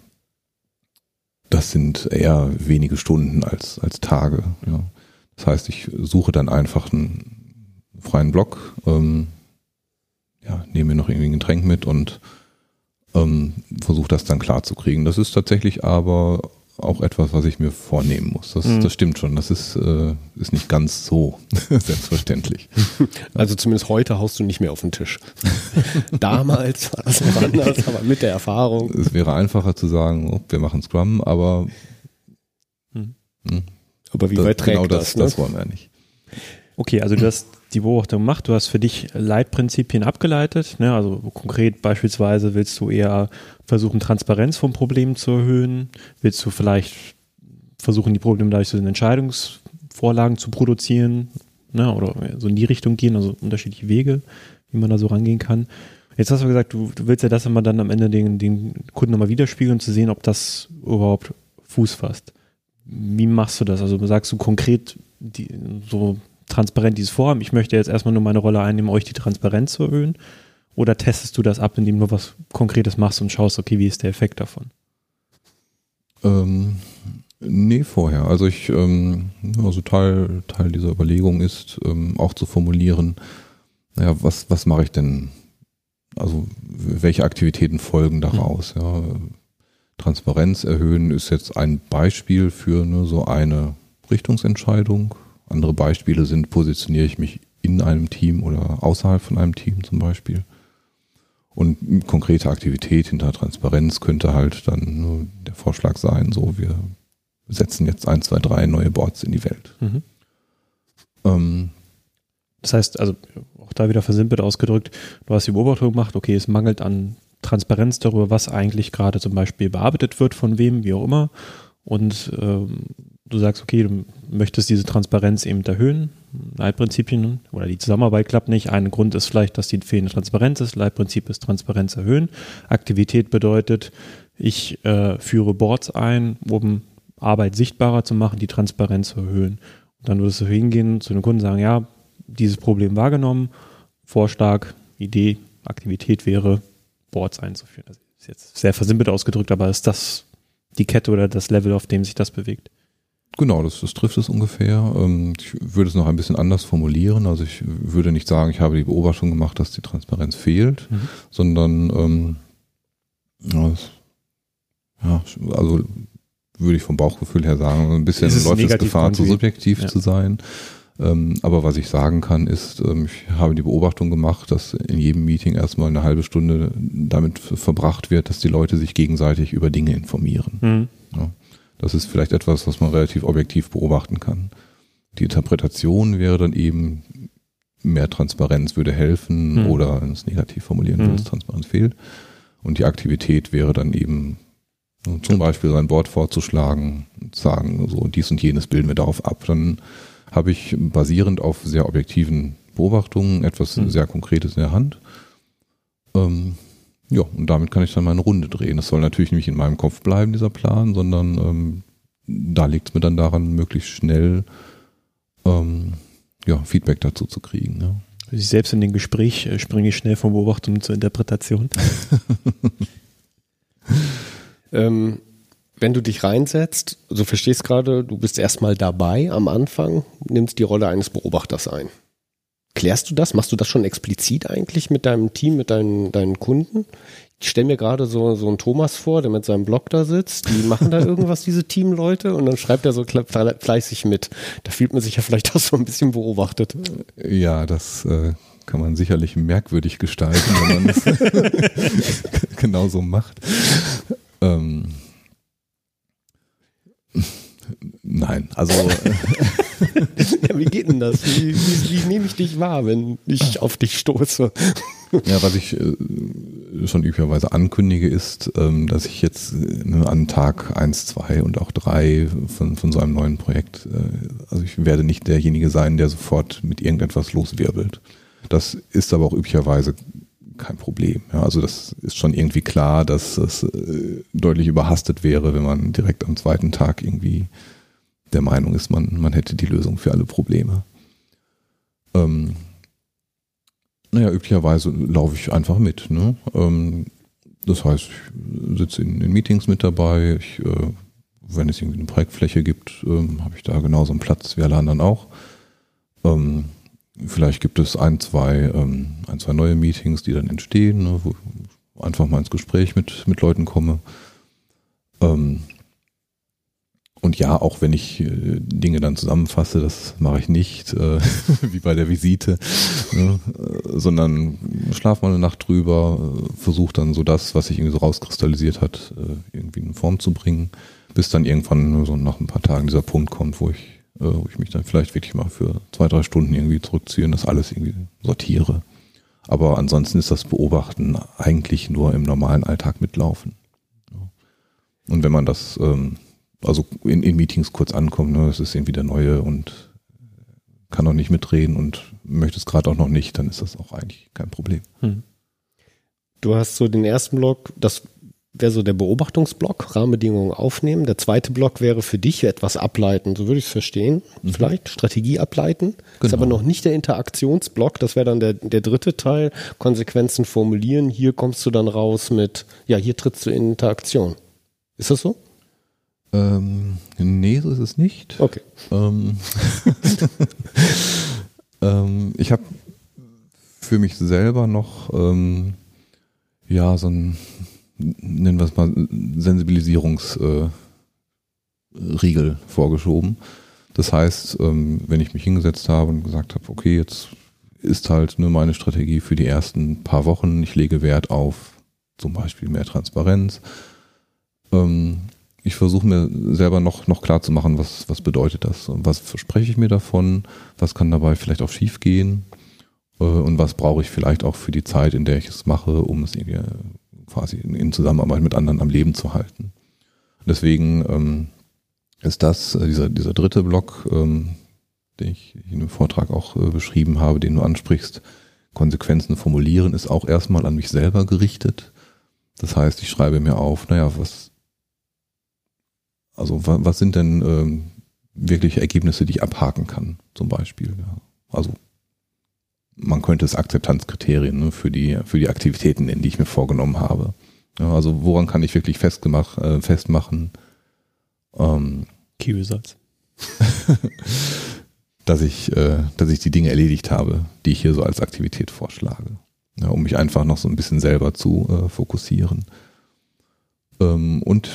das sind eher wenige Stunden als, als Tage. Ja. Das heißt, ich suche dann einfach einen freien Block, ähm, ja, nehme mir noch irgendwie ein Getränk mit und ähm, versuche das dann klar zu kriegen. Das ist tatsächlich aber auch etwas, was ich mir vornehmen muss. Das, mhm. das stimmt schon. Das ist, äh, ist nicht ganz so selbstverständlich. Also zumindest heute haust du nicht mehr auf den Tisch. Damals war das noch anders, aber mit der Erfahrung. Es wäre einfacher zu sagen, oh, wir machen Scrum, aber mhm. mh, aber wie weit trägt genau das? das, ne? das wollen wir nicht. Okay, also du hast die Beobachtung gemacht, du hast für dich Leitprinzipien abgeleitet. Ne? Also konkret beispielsweise willst du eher versuchen, Transparenz vom Problem zu erhöhen? Willst du vielleicht versuchen, die Probleme dadurch zu den Entscheidungsvorlagen zu produzieren? Ne? Oder so in die Richtung gehen, also unterschiedliche Wege, wie man da so rangehen kann. Jetzt hast du gesagt, du, du willst ja das immer dann am Ende den, den Kunden nochmal widerspiegeln, um zu sehen, ob das überhaupt Fuß fasst. Wie machst du das? Also sagst du konkret die, so transparent dieses Vorhaben, ich möchte jetzt erstmal nur meine Rolle einnehmen, euch die Transparenz zu erhöhen? Oder testest du das ab, indem du was Konkretes machst und schaust, okay, wie ist der Effekt davon? Ähm, nee, vorher. Also ich, ähm, also Teil, Teil dieser Überlegung ist, ähm, auch zu formulieren, naja, was, was mache ich denn? Also welche Aktivitäten folgen daraus? Mhm. Ja? Transparenz erhöhen ist jetzt ein Beispiel für ne, so eine Richtungsentscheidung. Andere Beispiele sind, positioniere ich mich in einem Team oder außerhalb von einem Team zum Beispiel. Und konkrete Aktivität hinter Transparenz könnte halt dann nur der Vorschlag sein, so wir setzen jetzt ein, zwei, drei neue Boards in die Welt. Mhm. Ähm, das heißt, also auch da wieder versimpelt ausgedrückt, du hast die Beobachtung gemacht, okay, es mangelt an Transparenz darüber, was eigentlich gerade zum Beispiel bearbeitet wird, von wem, wie auch immer. Und ähm, du sagst, okay, du möchtest diese Transparenz eben erhöhen, Leitprinzipien oder die Zusammenarbeit klappt nicht. Ein Grund ist vielleicht, dass die fehlende Transparenz ist. Leitprinzip ist Transparenz erhöhen. Aktivität bedeutet, ich äh, führe Boards ein, um Arbeit sichtbarer zu machen, die Transparenz zu erhöhen. Und dann würdest du hingehen zu den Kunden sagen, ja, dieses Problem wahrgenommen, Vorschlag, Idee, Aktivität wäre, Boards einzuführen. Das ist jetzt sehr versimpelt ausgedrückt, aber ist das die Kette oder das Level, auf dem sich das bewegt? Genau, das, das trifft es ungefähr. Ähm, ich würde es noch ein bisschen anders formulieren. Also ich würde nicht sagen, ich habe die Beobachtung gemacht, dass die Transparenz fehlt, mhm. sondern ähm, ja, also würde ich vom Bauchgefühl her sagen, ein bisschen läuft es Gefahr, zu subjektiv ja. zu sein. Ähm, aber was ich sagen kann, ist, ähm, ich habe die Beobachtung gemacht, dass in jedem Meeting erstmal eine halbe Stunde damit verbracht wird, dass die Leute sich gegenseitig über Dinge informieren. Mhm. Ja. Das ist vielleicht etwas, was man relativ objektiv beobachten kann. Die Interpretation wäre dann eben, mehr Transparenz würde helfen mhm. oder ins Negativ formulieren würde, dass Transparenz fehlt. Und die Aktivität wäre dann eben zum Beispiel sein Board vorzuschlagen, sagen, so dies und jenes bilden wir darauf ab. Dann habe ich basierend auf sehr objektiven Beobachtungen etwas mhm. sehr Konkretes in der Hand. Ähm, ja, und damit kann ich dann meine Runde drehen. Das soll natürlich nicht in meinem Kopf bleiben, dieser Plan, sondern ähm, da liegt es mir dann daran, möglichst schnell ähm, ja, Feedback dazu zu kriegen. Ja. Also selbst in dem Gespräch äh, springe ich schnell von Beobachtung zur Interpretation. ähm, wenn du dich reinsetzt, so verstehst gerade, du bist erstmal dabei am Anfang, nimmst die Rolle eines Beobachters ein. Klärst du das? Machst du das schon explizit eigentlich mit deinem Team, mit deinen, deinen Kunden? Ich stelle mir gerade so, so einen Thomas vor, der mit seinem Blog da sitzt. Die machen da irgendwas, diese Teamleute, und dann schreibt er so fleißig mit. Da fühlt man sich ja vielleicht auch so ein bisschen beobachtet. Ja, das äh, kann man sicherlich merkwürdig gestalten, wenn man es genauso macht. Ähm, nein, also Ja, wie geht denn das? Wie, wie, wie nehme ich dich wahr, wenn ich auf dich stoße? ja, was ich äh, schon üblicherweise ankündige, ist, ähm, dass ich jetzt äh, an Tag eins, zwei und auch drei von, von so einem neuen Projekt, äh, also ich werde nicht derjenige sein, der sofort mit irgendetwas loswirbelt. Das ist aber auch üblicherweise kein Problem. Ja, also das ist schon irgendwie klar, dass es äh, deutlich überhastet wäre, wenn man direkt am zweiten Tag irgendwie der Meinung ist, man, man hätte die Lösung für alle Probleme. Ähm, naja, üblicherweise laufe ich einfach mit. Ne? Ähm, das heißt, ich sitze in, in Meetings mit dabei. Ich, äh, wenn es irgendwie eine Projektfläche gibt, ähm, habe ich da genauso einen Platz wie alle anderen auch. Ähm, vielleicht gibt es ein, zwei, ähm, ein, zwei neue Meetings, die dann entstehen, ne, wo ich einfach mal ins Gespräch mit, mit Leuten komme. Und ja, auch wenn ich äh, Dinge dann zusammenfasse, das mache ich nicht, äh, wie bei der Visite, ne, äh, sondern schlaf mal eine Nacht drüber, äh, versuche dann so das, was sich irgendwie so rauskristallisiert hat, irgendwie in Form zu bringen, bis dann irgendwann so nach ein paar Tagen dieser Punkt kommt, wo ich, äh, wo ich mich dann vielleicht wirklich mal für zwei, drei Stunden irgendwie zurückziehe und das alles irgendwie sortiere. Aber ansonsten ist das Beobachten eigentlich nur im normalen Alltag mitlaufen. Und wenn man das ähm, also in, in Meetings kurz ankommt, ne, es ist irgendwie der Neue und kann noch nicht mitreden und möchte es gerade auch noch nicht, dann ist das auch eigentlich kein Problem. Du hast so den ersten Block, das wäre so der Beobachtungsblock, Rahmenbedingungen aufnehmen. Der zweite Block wäre für dich etwas ableiten, so würde ich es verstehen. Vielleicht Strategie ableiten. Ist Genau. aber noch nicht der Interaktionsblock, das wäre dann der, der dritte Teil, Konsequenzen formulieren. Hier kommst du dann raus mit, ja, hier trittst du in Interaktion. Ist das so? Ähm, nee, so ist es nicht. Okay. Ähm, ähm, ich habe für mich selber noch ähm, ja so ein nennen wir es mal Sensibilisierungsriegel äh, vorgeschoben. Das heißt, ähm, wenn ich mich hingesetzt habe und gesagt habe, okay, jetzt ist halt nur meine Strategie für die ersten paar Wochen, ich lege Wert auf zum Beispiel mehr Transparenz. Ich versuche mir selber noch, noch klar zu machen, was, was bedeutet das und was verspreche ich mir davon, was kann dabei vielleicht auch schief gehen äh, und was brauche ich vielleicht auch für die Zeit, in der ich es mache, um es irgendwie äh, quasi in, Zusammenarbeit mit anderen am Leben zu halten. Deswegen ähm, ist das, äh, dieser, dieser dritte Block, ähm, den ich in dem Vortrag auch beschrieben habe, den du ansprichst, Konsequenzen formulieren, ist auch erstmal an mich selber gerichtet. Das heißt, ich schreibe mir auf, naja, was, also wa- was sind denn ähm, wirkliche Ergebnisse, die ich abhaken kann, zum Beispiel. Ja. Also man könnte es Akzeptanzkriterien ne, für die für die Aktivitäten nennen, die ich mir vorgenommen habe. Ja, also woran kann ich wirklich festgemacht, äh, festmachen, ähm, Kiwisalz. dass ich äh, dass ich die Dinge erledigt habe, die ich hier so als Aktivität vorschlage, ja, um mich einfach noch so ein bisschen selber zu äh, fokussieren. Ähm, und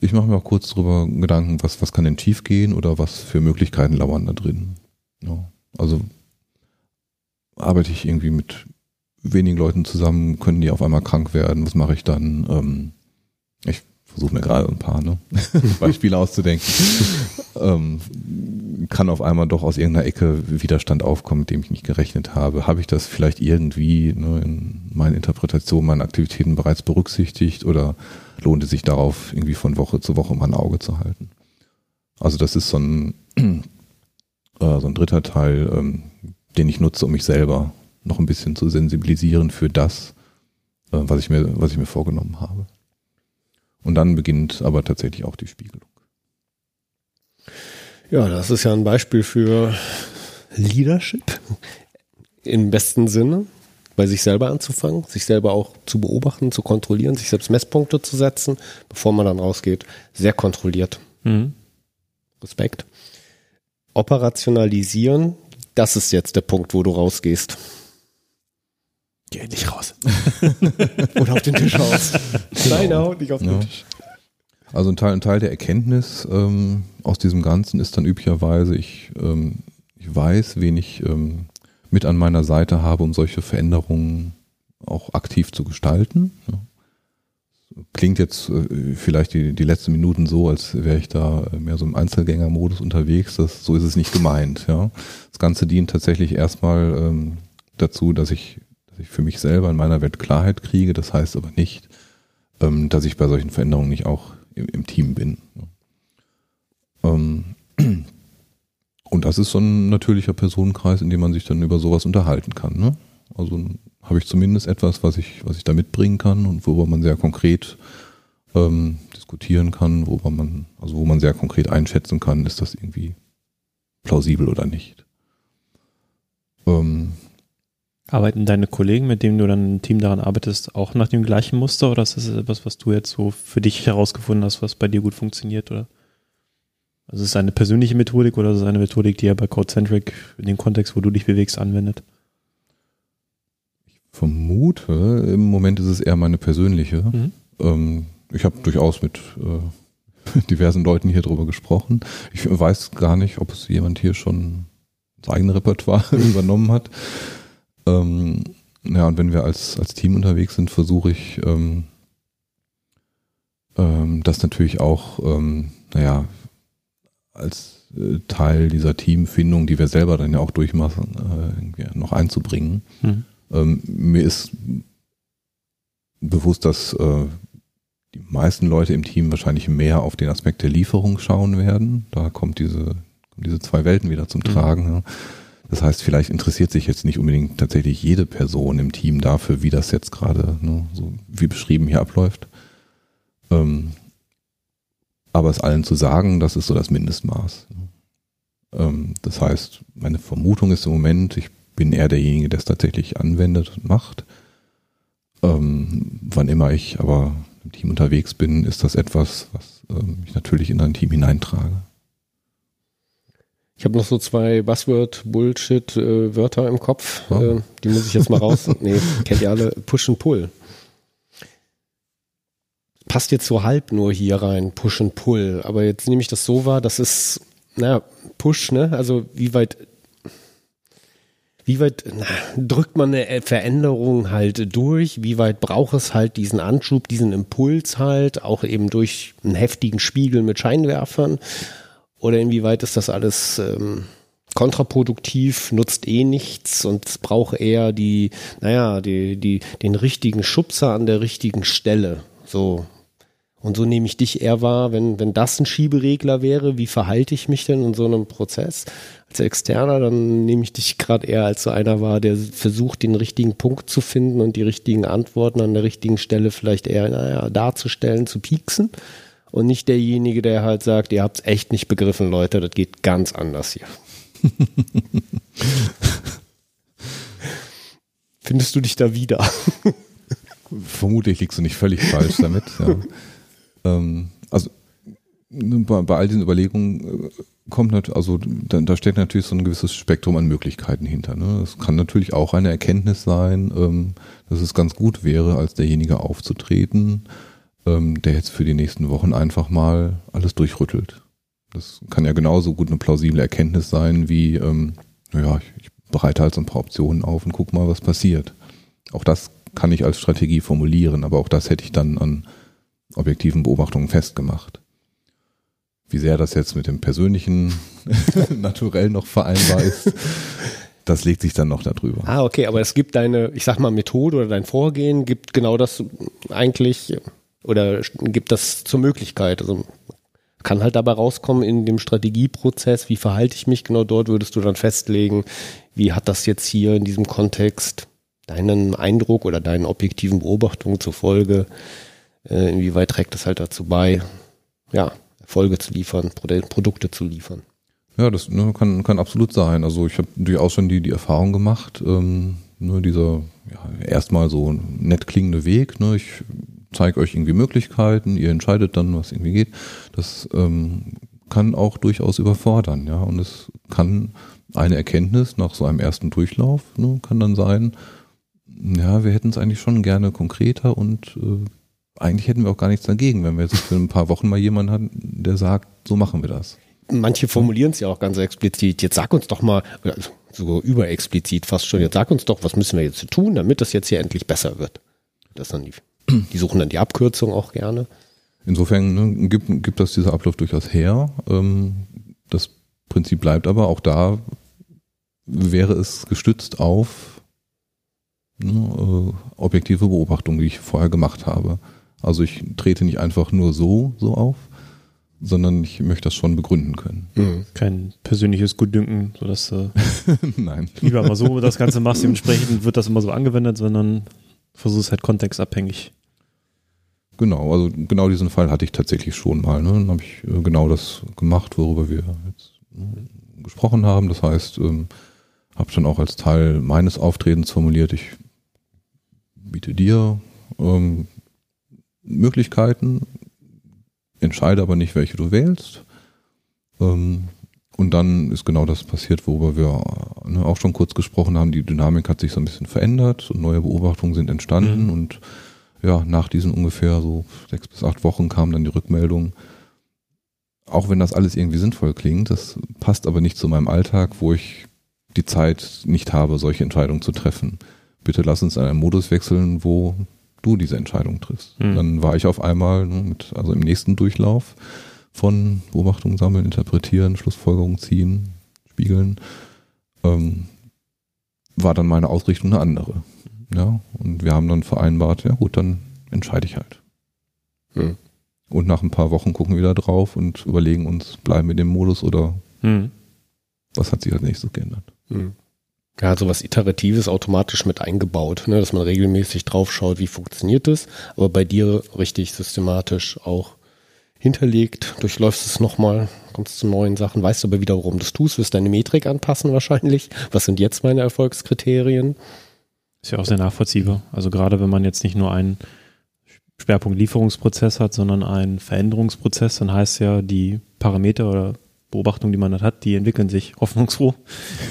ich mache mir auch kurz darüber Gedanken, was was kann denn schief gehen oder was für Möglichkeiten lauern da drin. Ja, also arbeite ich irgendwie mit wenigen Leuten zusammen, können die auf einmal krank werden, was mache ich dann? Ähm, ich versuche mir gerade ein paar ne? Beispiele auszudenken. ähm, kann auf einmal doch aus irgendeiner Ecke Widerstand aufkommen, mit dem ich nicht gerechnet habe. Habe ich das vielleicht irgendwie ne, in meinen Interpretationen, meinen Aktivitäten bereits berücksichtigt oder lohnt es sich darauf, irgendwie von Woche zu Woche mal ein Auge zu halten? Also das ist so ein, äh, so ein dritter Teil, ähm, den ich nutze, um mich selber noch ein bisschen zu sensibilisieren für das, äh, was ich mir, was ich mir vorgenommen habe. Und dann beginnt aber tatsächlich auch die Spiegelung. Ja, das ist ja ein Beispiel für Leadership im besten Sinne. Bei sich selber anzufangen, sich selber auch zu beobachten, zu kontrollieren, sich selbst Messpunkte zu setzen, bevor man dann rausgeht. Sehr kontrolliert. Mhm. Respekt. Operationalisieren, das ist jetzt der Punkt, wo du rausgehst. Geh nicht raus. Oder auf den Tisch raus. Nein, hau nicht auf den Ja. Tisch. Also ein Teil, ein Teil der Erkenntnis ähm, aus diesem Ganzen ist dann üblicherweise, ich, ähm, ich weiß, wen ich ähm, mit an meiner Seite habe, um solche Veränderungen auch aktiv zu gestalten. Klingt jetzt äh, vielleicht die, die letzten Minuten so, als wäre ich da mehr so im Einzelgängermodus unterwegs. Das, so ist es nicht gemeint. Ja. Das Ganze dient tatsächlich erstmal ähm, dazu, dass ich, dass ich für mich selber in meiner Welt Klarheit kriege. Das heißt aber nicht, ähm, dass ich bei solchen Veränderungen nicht auch im, im Team bin. Ähm, und das ist so ein natürlicher Personenkreis, in dem man sich dann über sowas unterhalten kann. Ne? Also habe ich zumindest etwas, was ich, was ich da mitbringen kann und worüber man sehr konkret ähm, diskutieren kann, worüber man, also wo man sehr konkret einschätzen kann, ist das irgendwie plausibel oder nicht. Ähm, Arbeiten deine Kollegen, mit denen du dann im Team daran arbeitest, auch nach dem gleichen Muster oder ist das etwas, was du jetzt so für dich herausgefunden hast, was bei dir gut funktioniert? Oder? Also ist es eine persönliche Methodik oder ist es eine Methodik, die er bei CodeCentric in dem Kontext, wo du dich bewegst, anwendet? vermute, im Moment ist es eher meine persönliche. Mhm. Ähm, ich habe durchaus mit äh, diversen Leuten hier drüber gesprochen. Ich weiß gar nicht, ob es jemand hier schon das eigene Repertoire übernommen hat. Ähm, ja, und wenn wir als, als Team unterwegs sind, versuche ich ähm, ähm, das natürlich auch, ähm, naja, als äh, Teil dieser Teamfindung, die wir selber dann ja auch durchmachen, äh, noch einzubringen. Mhm. Ähm, mir ist bewusst, dass äh, die meisten Leute im Team wahrscheinlich mehr auf den Aspekt der Lieferung schauen werden. Da kommt diese, kommen diese zwei Welten wieder zum Mhm. Tragen. Ja. Das heißt, vielleicht interessiert sich jetzt nicht unbedingt tatsächlich jede Person im Team dafür, wie das jetzt gerade ne, so wie beschrieben hier abläuft. Ähm, aber es allen zu sagen, das ist so das Mindestmaß. Ähm, das heißt, meine Vermutung ist im Moment, ich bin eher derjenige, der es tatsächlich anwendet und macht. Ähm, wann immer ich aber im Team unterwegs bin, ist das etwas, was ähm, ich natürlich in ein Team hineintrage. Ich habe noch so zwei Buzzword-Bullshit-Wörter im Kopf. Ja. Äh, die muss ich jetzt mal raus. nee, kennt ihr alle. Push and Pull. Passt jetzt so halb nur hier rein, Push and Pull. Aber jetzt nehme ich das so wahr, das ist, naja, Push, ne? Also wie weit, wie weit na, drückt man eine Veränderung halt durch? Wie weit braucht es halt diesen Anschub, diesen Impuls halt, auch eben durch einen heftigen Spiegel mit Scheinwerfern? Oder inwieweit ist das alles ähm, kontraproduktiv, nutzt eh nichts und braucht eher die, naja, die, die, den richtigen Schubser an der richtigen Stelle. So. Und so nehme ich dich eher wahr, wenn, wenn das ein Schieberegler wäre, wie verhalte ich mich denn in so einem Prozess? Als Externer, dann nehme ich dich gerade eher als so einer wahr, der versucht, den richtigen Punkt zu finden und die richtigen Antworten an der richtigen Stelle vielleicht eher, naja, darzustellen, zu pieksen. Und nicht derjenige, der halt sagt, ihr habt es echt nicht begriffen, Leute, das geht ganz anders hier. Findest du dich da wieder? Vermutlich liegst du nicht völlig falsch damit. Ja. Ähm, also bei, bei all diesen Überlegungen äh, kommt natürlich, also da, da steht natürlich so ein gewisses Spektrum an Möglichkeiten hinter. Ne? Es kann natürlich auch eine Erkenntnis sein, ähm, dass es ganz gut wäre, als derjenige aufzutreten, ähm, der jetzt für die nächsten Wochen einfach mal alles durchrüttelt. Das kann ja genauso gut eine plausible Erkenntnis sein, wie, ähm, naja, ich, ich bereite halt so ein paar Optionen auf und guck mal, was passiert. Auch das kann ich als Strategie formulieren, aber auch das hätte ich dann an objektiven Beobachtungen festgemacht. Wie sehr das jetzt mit dem persönlichen Naturell noch vereinbar ist, das legt sich dann noch darüber. Ah, okay, aber es gibt deine, ich sag mal, Methode oder dein Vorgehen, gibt genau das eigentlich oder gibt das zur Möglichkeit. Also kann halt dabei rauskommen in dem Strategieprozess, wie verhalte ich mich genau dort, würdest du dann festlegen, wie hat das jetzt hier in diesem Kontext deinen Eindruck oder deinen objektiven Beobachtungen zufolge, äh, inwieweit trägt das halt dazu bei, ja, Erfolge zu liefern, Pro- Produkte zu liefern. Ja, das ne, kann, kann absolut sein. Also ich habe durchaus schon die, die Erfahrung gemacht, ähm, Nur dieser ja, erstmal so nett klingende Weg. Ne? Ich zeige euch irgendwie Möglichkeiten, ihr entscheidet dann, was irgendwie geht. Das ähm, kann auch durchaus überfordern, ja. Und es kann eine Erkenntnis nach so einem ersten Durchlauf, ne, kann dann sein, ja, wir hätten es eigentlich schon gerne konkreter und äh, eigentlich hätten wir auch gar nichts dagegen, wenn wir jetzt für ein paar Wochen mal jemanden hatten, der sagt, so machen wir das. Manche formulieren es ja auch ganz explizit. Jetzt sag uns doch mal, also so überexplizit fast schon, jetzt sag uns doch, was müssen wir jetzt tun, damit das jetzt hier endlich besser wird. Das dann die, die suchen dann die Abkürzung auch gerne. Insofern ne, gibt, gibt das dieser Ablauf durchaus her. Ähm, das Prinzip bleibt aber auch da, wäre es gestützt auf ne, äh, objektive Beobachtungen, die ich vorher gemacht habe. Also ich trete nicht einfach nur so, so auf, sondern ich möchte das schon begründen können. Mhm. Kein persönliches Gutdünken, sodass du Nein. lieber mal so das Ganze machst, dementsprechend wird das immer so angewendet, sondern versuchst halt kontextabhängig. Genau, also genau diesen Fall hatte ich tatsächlich schon mal. Ne? Dann habe ich äh, genau das gemacht, worüber wir jetzt ne, gesprochen haben. Das heißt, ähm, habe dann auch als Teil meines Auftretens formuliert, ich biete dir ähm, Möglichkeiten, entscheide aber nicht, welche du wählst. Ähm, und dann ist genau das passiert, worüber wir ne, auch schon kurz gesprochen haben. Die Dynamik hat sich so ein bisschen verändert und neue Beobachtungen sind entstanden Mhm. und ja, nach diesen ungefähr so sechs bis acht Wochen kam dann die Rückmeldung, auch wenn das alles irgendwie sinnvoll klingt, das passt aber nicht zu meinem Alltag, wo ich die Zeit nicht habe, solche Entscheidungen zu treffen. Bitte lass uns in einen Modus wechseln, wo du diese Entscheidung triffst. Mhm. Dann war ich auf einmal ne, mit, also im nächsten Durchlauf von Beobachtungen sammeln, interpretieren, Schlussfolgerungen ziehen, spiegeln, ähm, war dann meine Ausrichtung eine andere. Ja, und wir haben dann vereinbart, ja gut, dann entscheide ich halt. Hm. Und nach ein paar Wochen gucken wir wieder drauf und überlegen uns, bleiben wir in dem Modus oder Hm. was hat sich als nächstes geändert. Hm. Ja, sowas Iteratives automatisch mit eingebaut, ne, dass man regelmäßig drauf schaut, wie funktioniert das, aber bei dir richtig systematisch auch hinterlegt, durchläufst es nochmal, kommst zu neuen Sachen, weißt aber wieder, warum du es tust, wirst deine Metrik anpassen wahrscheinlich. Was sind jetzt meine Erfolgskriterien? Ist ja auch sehr nachvollziehbar. Also gerade wenn man jetzt nicht nur einen Schwerpunkt Lieferungsprozess hat, sondern einen Veränderungsprozess, dann heißt ja, die Parameter oder Beobachtungen, die man halt hat, die entwickeln sich hoffnungsfroh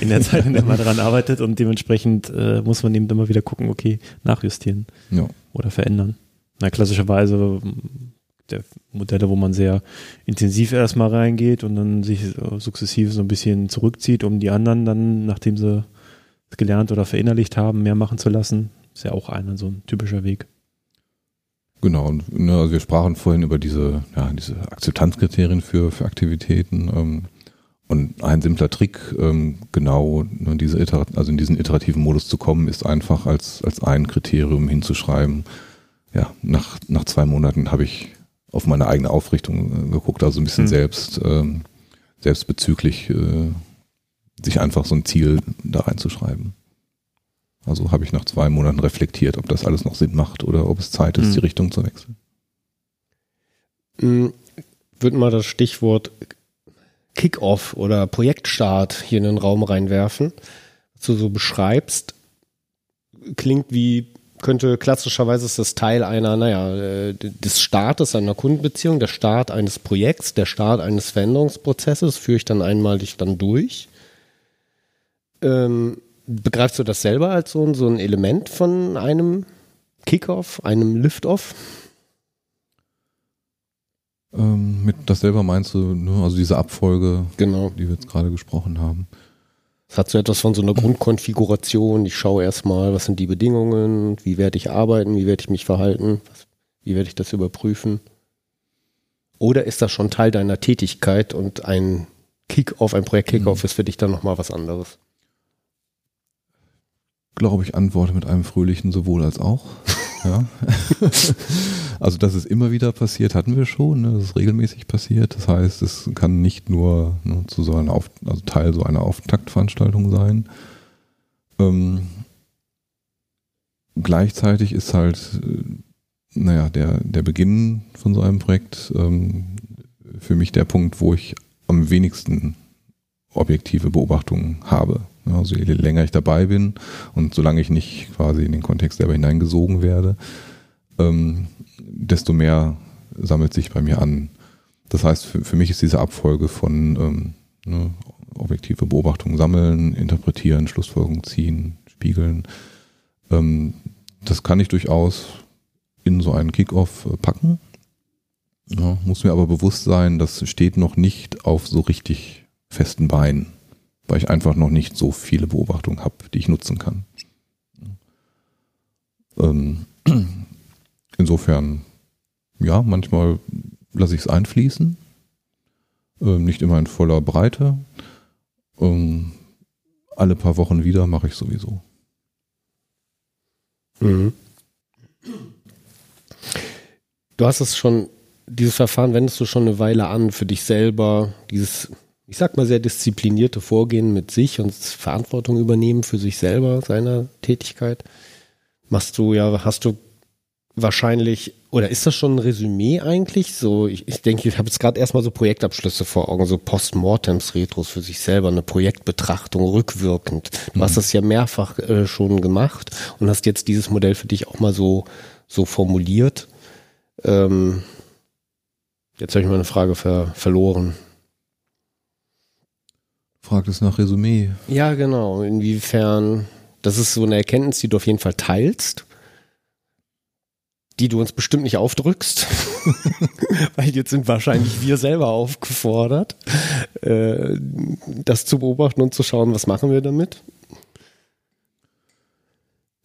in der Zeit, in der man daran arbeitet und dementsprechend äh, muss man eben immer wieder gucken, okay, nachjustieren Ja. oder verändern. Na, klassischerweise m, der Modelle, wo man sehr intensiv erstmal reingeht und dann sich äh, sukzessive so ein bisschen zurückzieht, um die anderen dann, nachdem sie es gelernt oder verinnerlicht haben, mehr machen zu lassen, ist ja auch einer so ein typischer Weg. Genau, und, ne, also wir sprachen vorhin über diese, ja, diese Akzeptanzkriterien für, für Aktivitäten. Ähm, und ein simpler Trick, ähm, genau ne, diese also in diesen iterativen Modus zu kommen, ist einfach als, als ein Kriterium hinzuschreiben. Ja, nach, nach zwei Monaten habe ich auf meine eigene Aufrichtung äh, geguckt, also ein bisschen Mhm. selbst, ähm, selbstbezüglich äh, sich einfach so ein Ziel da reinzuschreiben. Also habe ich nach zwei Monaten reflektiert, ob das alles noch Sinn macht oder ob es Zeit ist, Mhm. die Richtung zu wechseln. Hm, Würde mal das Stichwort Kickoff oder Projektstart hier in den Raum reinwerfen, was du so beschreibst, klingt wie, könnte klassischerweise ist das Teil einer, naja, äh, des Startes einer Kundenbeziehung, der Start eines Projekts, der Start eines Veränderungsprozesses, führe ich dann einmalig dann durch. Ähm, begreifst du das selber als so, ein- so ein Element von einem Kickoff, einem Liftoff? Ähm, mit das selber meinst du, ne, also diese Abfolge, Genau. die wir jetzt gerade gesprochen haben. Es hat so etwas von so einer Grundkonfiguration. Ich schaue erstmal, was sind die Bedingungen, wie werde ich arbeiten, wie werde ich mich verhalten, was, wie werde ich das überprüfen. Oder ist das schon Teil deiner Tätigkeit und ein Kick-Off, ein Projekt-Kick-Off ist für dich dann nochmal was anderes? Glaube ich, antworte mit einem fröhlichen sowohl als auch. ja. also, dass es immer wieder passiert, hatten wir schon. Ne? Das ist regelmäßig passiert. Das heißt, es kann nicht nur ne, zu so einer Auf also Teil so einer Auftaktveranstaltung sein. Ähm, gleichzeitig ist halt, äh, naja, der, der Beginn von so einem Projekt ähm, für mich der Punkt, wo ich am wenigsten objektive Beobachtungen habe. Also je länger ich dabei bin und solange ich nicht quasi in den Kontext selber hineingesogen werde, ähm, desto mehr sammelt sich bei mir an. Das heißt, für, für mich ist diese Abfolge von ähm, ne, objektive Beobachtung sammeln, interpretieren, Schlussfolgerungen ziehen, spiegeln, ähm, das kann ich durchaus in so einen Kickoff äh, packen. Ja, muss mir aber bewusst sein, das steht noch nicht auf so richtig festen Beinen, weil ich einfach noch nicht so viele Beobachtungen habe, die ich nutzen kann. Ähm, insofern, ja, manchmal lasse ich es einfließen, ähm, nicht immer in voller Breite. Ähm, alle paar Wochen wieder mache ich sowieso. Mhm. Du hast es schon, dieses Verfahren wendest du schon eine Weile an für dich selber, dieses, ich sag mal, sehr disziplinierte Vorgehen mit sich und Verantwortung übernehmen für sich selber, seiner Tätigkeit. Machst du ja, hast du wahrscheinlich, oder ist das schon ein Resümee eigentlich? So, ich, ich denke, ich habe jetzt gerade erstmal so Projektabschlüsse vor Augen, so Postmortems, Retros für sich selber, eine Projektbetrachtung rückwirkend. Du mhm. hast das ja mehrfach äh, schon gemacht und hast jetzt dieses Modell für dich auch mal so, so formuliert. Ähm, jetzt habe ich meine Frage ver verloren. Fragt es nach Resümee. Ja, genau. Inwiefern, das ist so eine Erkenntnis, die du auf jeden Fall teilst, die du uns bestimmt nicht aufdrückst, weil jetzt sind wahrscheinlich wir selber aufgefordert, äh, das zu beobachten und zu schauen, was machen wir damit.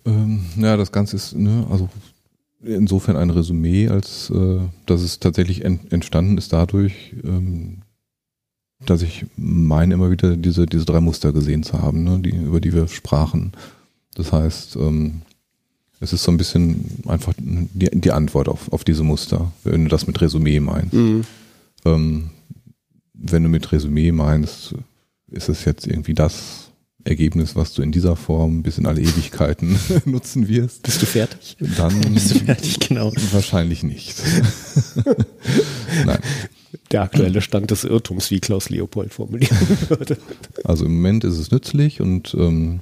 Ähm, ja, das Ganze ist, ne, also insofern ein Resümee, als äh, dass es tatsächlich ent, entstanden ist dadurch, ähm, dass ich meine immer wieder diese, diese drei Muster gesehen zu haben, ne, die, über die wir sprachen. Das heißt, ähm, es ist so ein bisschen einfach die, die Antwort auf, auf diese Muster, wenn du das mit Resümee meinst. Mhm. Ähm, wenn du mit Resümee meinst, ist es jetzt irgendwie das, Ergebnis, was du in dieser Form bis in alle Ewigkeiten nutzen wirst. Bist du fertig? Dann bist du fertig, genau. Wahrscheinlich nicht. Nein. Der aktuelle Stand des Irrtums, wie Klaus Leopold formulieren würde. Also im Moment ist es nützlich und ähm,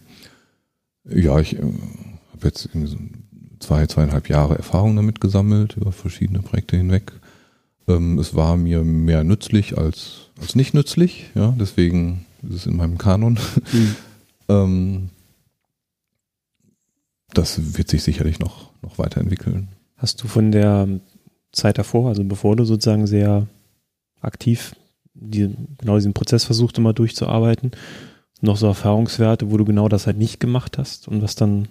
ja, ich äh, habe jetzt zwei, zweieinhalb Jahre Erfahrung damit gesammelt, über verschiedene Projekte hinweg. Ähm, es war mir mehr nützlich als, als nicht nützlich, ja, deswegen ist es in meinem Kanon. Mhm. Ähm, das wird sich sicherlich noch, noch weiterentwickeln. Hast du von der Zeit davor, also bevor du sozusagen sehr aktiv die, genau diesen Prozess versucht immer durchzuarbeiten, noch so Erfahrungswerte, wo du genau das halt nicht gemacht hast und was dann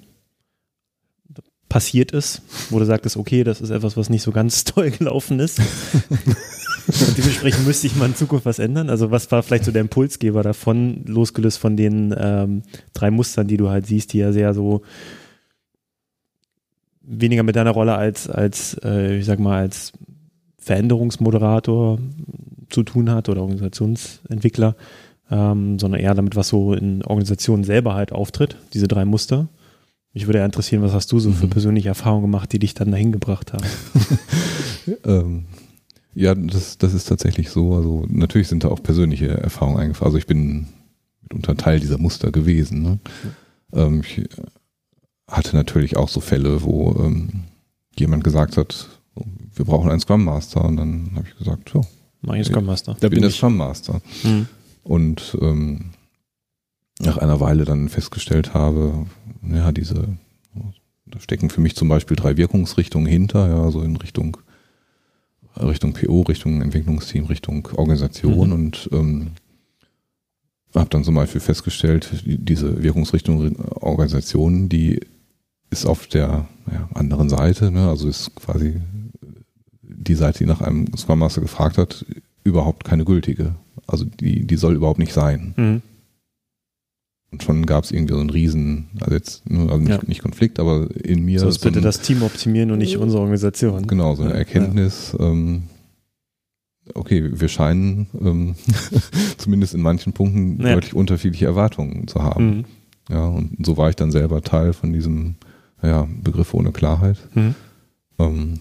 passiert ist, wo du sagtest, okay, das ist etwas, was nicht so ganz toll gelaufen ist. Und dementsprechend müsste ich mal in Zukunft was ändern. Also was war vielleicht so der Impulsgeber davon, losgelöst von den ähm, drei Mustern, die du halt siehst, die ja sehr so weniger mit deiner Rolle als, als äh, ich sag mal, als Veränderungsmoderator zu tun hat oder Organisationsentwickler, ähm, sondern eher damit, was so in Organisationen selber halt auftritt, diese drei Muster. Mich würde ja interessieren, was hast du so für mhm. persönliche Erfahrungen gemacht, die dich dann dahin gebracht haben? ähm, ja, das, das ist tatsächlich so. Also natürlich sind da auch persönliche Erfahrungen eingefahren. Also ich bin mitunter Teil dieser Muster gewesen. Ne? Ähm, ich hatte natürlich auch so Fälle, wo ähm, jemand gesagt hat, wir brauchen einen Scrum Master. Und dann habe ich gesagt, ja. Mach ich Scrum Master. Ich bin, bin der Scrum Master. Mhm. Und ähm, nach einer Weile dann festgestellt habe, ja, diese, da stecken für mich zum Beispiel drei Wirkungsrichtungen hinter, ja, so in Richtung Richtung PO, Richtung Entwicklungsteam, Richtung Organisation mhm. und ähm, habe dann zum Beispiel festgestellt, diese Wirkungsrichtung Organisation, die ist auf der ja, anderen Seite, ne? also ist quasi die Seite, die nach einem Scrum Master gefragt hat, überhaupt keine gültige. Also die, die soll überhaupt nicht sein. Mhm. Und schon gab es irgendwie so einen riesen, also jetzt also nicht, ja. nicht Konflikt, aber in mir. So, bitte ein, das Team optimieren und nicht unsere Organisation. Genau, so eine Erkenntnis, ja. ähm, okay, wir scheinen ähm, zumindest in manchen Punkten ja. deutlich unterschiedliche Erwartungen zu haben. Mhm. Ja, und so war ich dann selber Teil von diesem ja, Begriff ohne Klarheit. Mhm. Ähm,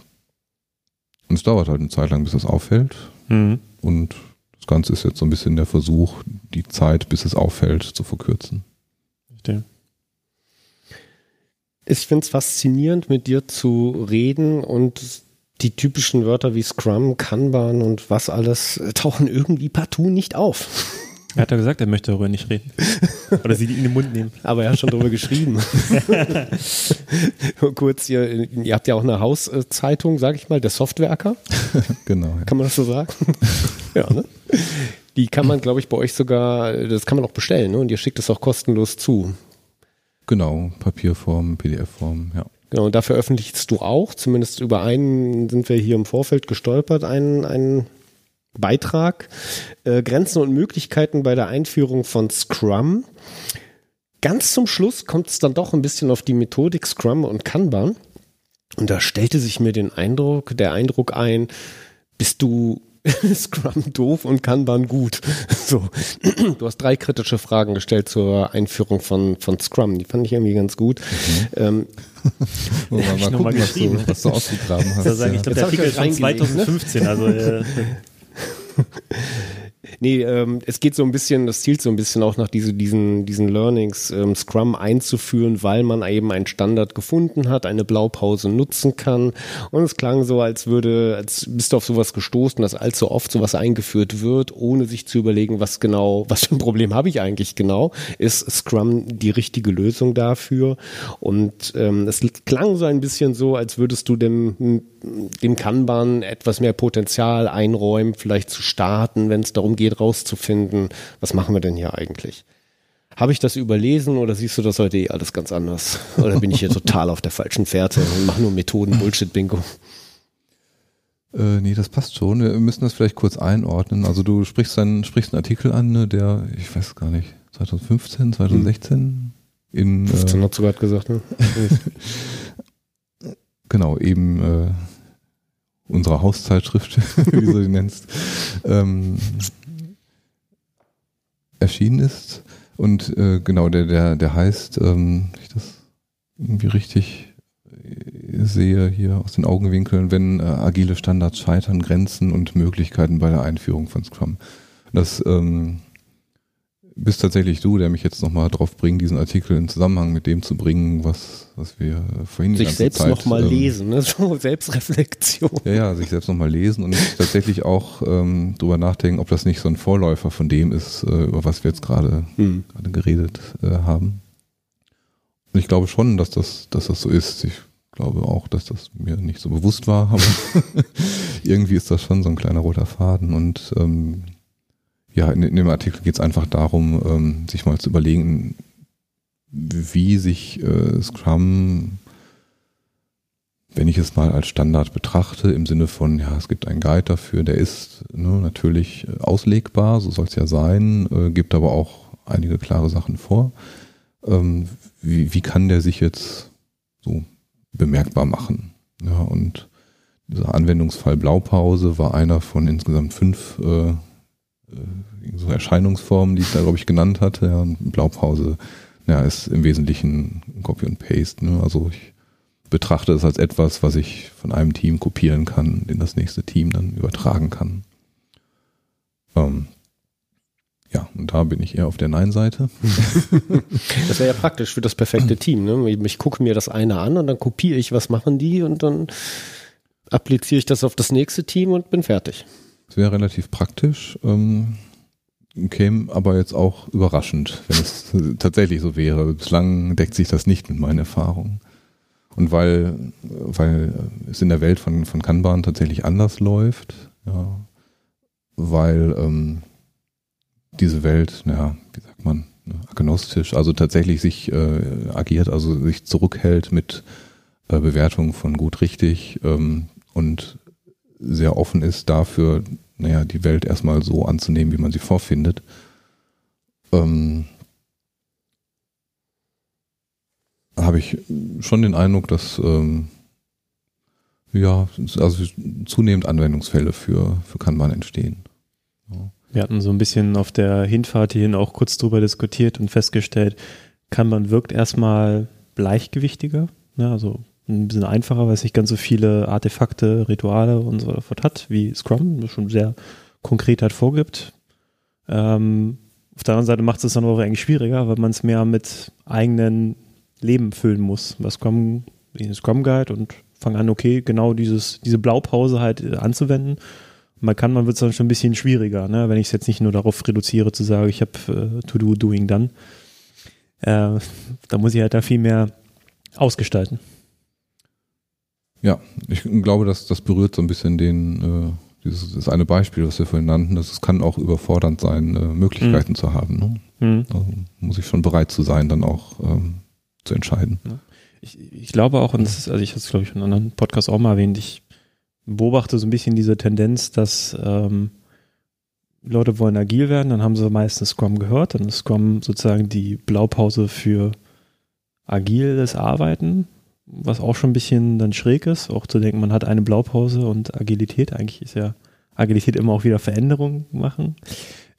und es dauert halt eine Zeit lang, bis das auffällt. Mhm. Und das Ganze ist jetzt so ein bisschen der Versuch, die Zeit, bis es auffällt, zu verkürzen. verstehe. Ich finde es faszinierend, mit dir zu reden und die typischen Wörter wie Scrum, Kanban und was alles tauchen irgendwie partout nicht auf. Er hat ja gesagt, er möchte darüber nicht reden. Oder sie die in den Mund nehmen. Aber er hat schon drüber geschrieben. Kurz, ihr, ihr habt ja auch eine Hauszeitung, sag ich mal, der Softwerker. genau. Ja. Kann man das so sagen? ja, ne? Die kann man, glaube ich, bei euch sogar, das kann man auch bestellen, ne? Und ihr schickt es auch kostenlos zu. Genau, Papierform, PDF-Form, ja. Genau, und da veröffentlichst du auch, zumindest über einen sind wir hier im Vorfeld gestolpert, einen, einen Beitrag. Äh, Grenzen und Möglichkeiten bei der Einführung von Scrum. Ganz zum Schluss kommt es dann doch ein bisschen auf die Methodik Scrum und Kanban. Und da stellte sich mir den Eindruck, der Eindruck ein, bist du Scrum doof und Kanban gut. So, du hast drei kritische Fragen gestellt zur Einführung von, von Scrum. Die fand ich irgendwie ganz gut. Mhm. Ähm, wir mal noch mal gucken, was du, geschrieben. was du ausgegraben hast. Das ist eigentlich, ja. ich glaube, der Artikel ist ne? 2015. Also, äh, Nee, ähm, es geht so ein bisschen, das zielt so ein bisschen auch nach diese, diesen, diesen Learnings, ähm, Scrum einzuführen, weil man eben einen Standard gefunden hat, eine Blaupause nutzen kann. Und es klang so, als würde, als bist du auf sowas gestoßen, dass allzu oft sowas eingeführt wird, ohne sich zu überlegen, was genau, was für ein Problem habe ich eigentlich genau. Ist Scrum die richtige Lösung dafür? Und ähm, es klang so ein bisschen so, als würdest du dem, dem Kanban etwas mehr Potenzial einräumen, vielleicht zu starten, wenn es darum geht, rauszufinden, was machen wir denn hier eigentlich? Habe ich das überlesen oder siehst du das heute eh alles ganz anders? Oder bin ich hier total auf der falschen Fährte und mache nur Methoden-Bullshit-Bingo? Äh, nee, das passt schon. Wir müssen das vielleicht kurz einordnen. Also du sprichst einen, sprichst einen Artikel an, ne, der, ich weiß gar nicht, 2015, 2016 in 15 äh, hat sogar gesagt, ne? genau, eben äh, unserer Hauszeitschrift, wie du die nennst, ähm, erschienen ist. Und äh, genau, der, der, der heißt, ähm, ich das irgendwie richtig äh, sehe hier aus den Augenwinkeln, wenn äh, agile Standards scheitern, Grenzen und Möglichkeiten bei der Einführung von Scrum. Das ähm, bist tatsächlich du, der mich jetzt nochmal drauf bringt, diesen Artikel in Zusammenhang mit dem zu bringen, was, was wir vorhin die Sich ganze selbst nochmal ähm, lesen, ne? So Selbstreflexion. ja, ja, sich selbst nochmal lesen und tatsächlich auch ähm, drüber nachdenken, ob das nicht so ein Vorläufer von dem ist, äh, über was wir jetzt gerade Hm. geredet äh, haben. Und ich glaube schon, dass das, dass das so ist. Ich glaube auch, dass das mir nicht so bewusst war, aber irgendwie ist das schon so ein kleiner roter Faden. Und ähm, ja, in, in dem Artikel geht es einfach darum, ähm, sich mal zu überlegen, wie sich äh, Scrum wenn ich es mal als Standard betrachte, im Sinne von, ja, es gibt einen Guide dafür, der ist ne, natürlich äh, auslegbar, so soll es ja sein, äh, gibt aber auch einige klare Sachen vor. Ähm, wie, wie kann der sich jetzt so bemerkbar machen? Ja, und dieser Anwendungsfall Blaupause war einer von insgesamt fünf äh, so Erscheinungsformen, die ich da, glaube ich, genannt hatte. Ja, und Blaupause ja, ist im Wesentlichen Copy und Paste. Ne? Also ich betrachte es als etwas, was ich von einem Team kopieren kann, in das nächste Team dann übertragen kann. Ähm, ja, und da bin ich eher auf der Nein-Seite. Das wäre ja praktisch für das perfekte Team. Ne? Ich gucke mir das eine an und dann kopiere ich, was machen die und dann appliziere ich das auf das nächste Team und bin fertig. Es wäre relativ praktisch, ähm, käme aber jetzt auch überraschend, wenn es tatsächlich so wäre. Bislang deckt sich das nicht mit meinen Erfahrungen. Und weil, weil es in der Welt von, von Kanban tatsächlich anders läuft, ja, weil ähm, diese Welt, naja, wie sagt man, agnostisch, also tatsächlich sich äh, agiert, also sich zurückhält mit äh, Bewertung von gut richtig ähm, und sehr offen ist dafür, naja, die Welt erstmal so anzunehmen, wie man sie vorfindet. Ähm, habe ich schon den Eindruck, dass ähm, ja, also zunehmend Anwendungsfälle für, für Kanban entstehen. Wir hatten so ein bisschen auf der Hinfahrt hierhin auch kurz drüber diskutiert und festgestellt, Kanban wirkt erstmal gleichgewichtiger, ne, also ein bisschen einfacher, weil es nicht ganz so viele Artefakte, Rituale und so fort hat, wie Scrum, das schon sehr konkret halt vorgibt. Ähm, Auf der anderen Seite macht es dann auch eigentlich schwieriger, weil man es mehr mit eigenen Leben füllen muss. Was Scrum, Scrum Guide und fange an, okay, genau dieses, diese Blaupause halt äh, anzuwenden. Man kann, man wird es dann schon ein bisschen schwieriger, ne? wenn ich es jetzt nicht nur darauf reduziere, zu sagen, ich habe äh, To Do, Doing, Done. Äh, da muss ich halt da viel mehr ausgestalten. Ja, ich glaube, dass das berührt so ein bisschen den, äh, dieses das eine Beispiel, was wir vorhin nannten, dass es kann auch überfordernd sein, äh, Möglichkeiten zu haben. Ne? Mhm. Also muss ich schon bereit zu sein, dann auch ähm, zu entscheiden. Ich, ich glaube auch, und das ist, also ich hatte es, glaube ich, in einem anderen Podcast auch mal erwähnt, ich beobachte so ein bisschen diese Tendenz, dass ähm, Leute wollen agil werden, dann haben sie meistens Scrum gehört, dann ist Scrum sozusagen die Blaupause für agiles Arbeiten, was auch schon ein bisschen dann schräg ist, auch zu denken, man hat eine Blaupause und Agilität, eigentlich ist ja Agilität immer auch wieder Veränderungen machen.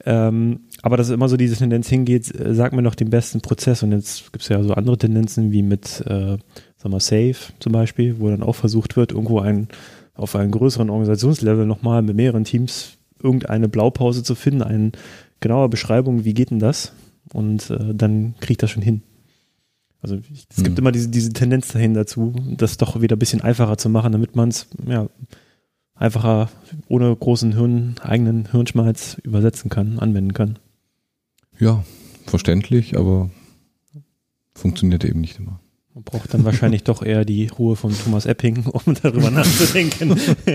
Ähm, aber dass immer so diese Tendenz hingeht, äh, sag mir noch den besten Prozess. Und jetzt gibt es ja so andere Tendenzen wie mit, äh, sag mal, Safe zum Beispiel, wo dann auch versucht wird, irgendwo ein, auf einem größeren Organisationslevel nochmal mit mehreren Teams irgendeine Blaupause zu finden, eine genaue Beschreibung, wie geht denn das? Und äh, dann kriegt das schon hin. Also ich, es gibt Mhm. immer diese, diese Tendenz dahin dazu, das doch wieder ein bisschen einfacher zu machen, damit man es ja, einfacher ohne großen Hirn, eigenen Hirnschmalz übersetzen kann, anwenden kann. Ja, verständlich, aber funktioniert eben nicht immer. Man braucht dann wahrscheinlich doch eher die Ruhe von Thomas Epping, um darüber nachzudenken.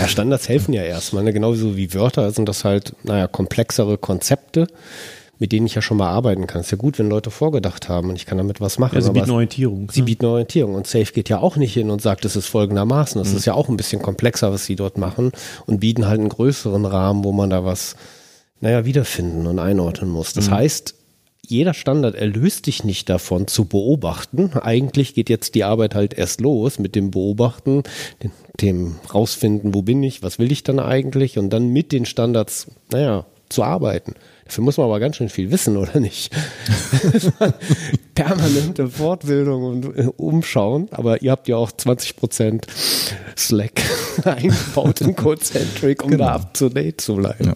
Ja, Standards helfen ja erstmal, ne? genauso wie Wörter sind das halt, naja, komplexere Konzepte, mit denen ich ja schon mal arbeiten kann. Ist ja gut, wenn Leute vorgedacht haben und ich kann damit was machen. Ja, sie bieten Orientierung. sie ne? bieten Orientierung und Safe geht ja auch nicht hin und sagt, es ist folgendermaßen. Mhm. Das ist ja auch ein bisschen komplexer, was sie dort machen und bieten halt einen größeren Rahmen, wo man da was, naja, wiederfinden und einordnen muss. Mhm. Das heißt, jeder Standard erlöst dich nicht davon zu beobachten. Eigentlich geht jetzt die Arbeit halt erst los mit dem Beobachten, dem, dem rausfinden, wo bin ich, was will ich dann eigentlich und dann mit den Standards, naja, zu arbeiten. Dafür muss man aber ganz schön viel wissen, oder nicht? Permanente Fortbildung und äh, Umschauen, aber ihr habt ja auch 20% Slack eingebaut in Codecentric, um Genau. da up to date zu bleiben. Ja.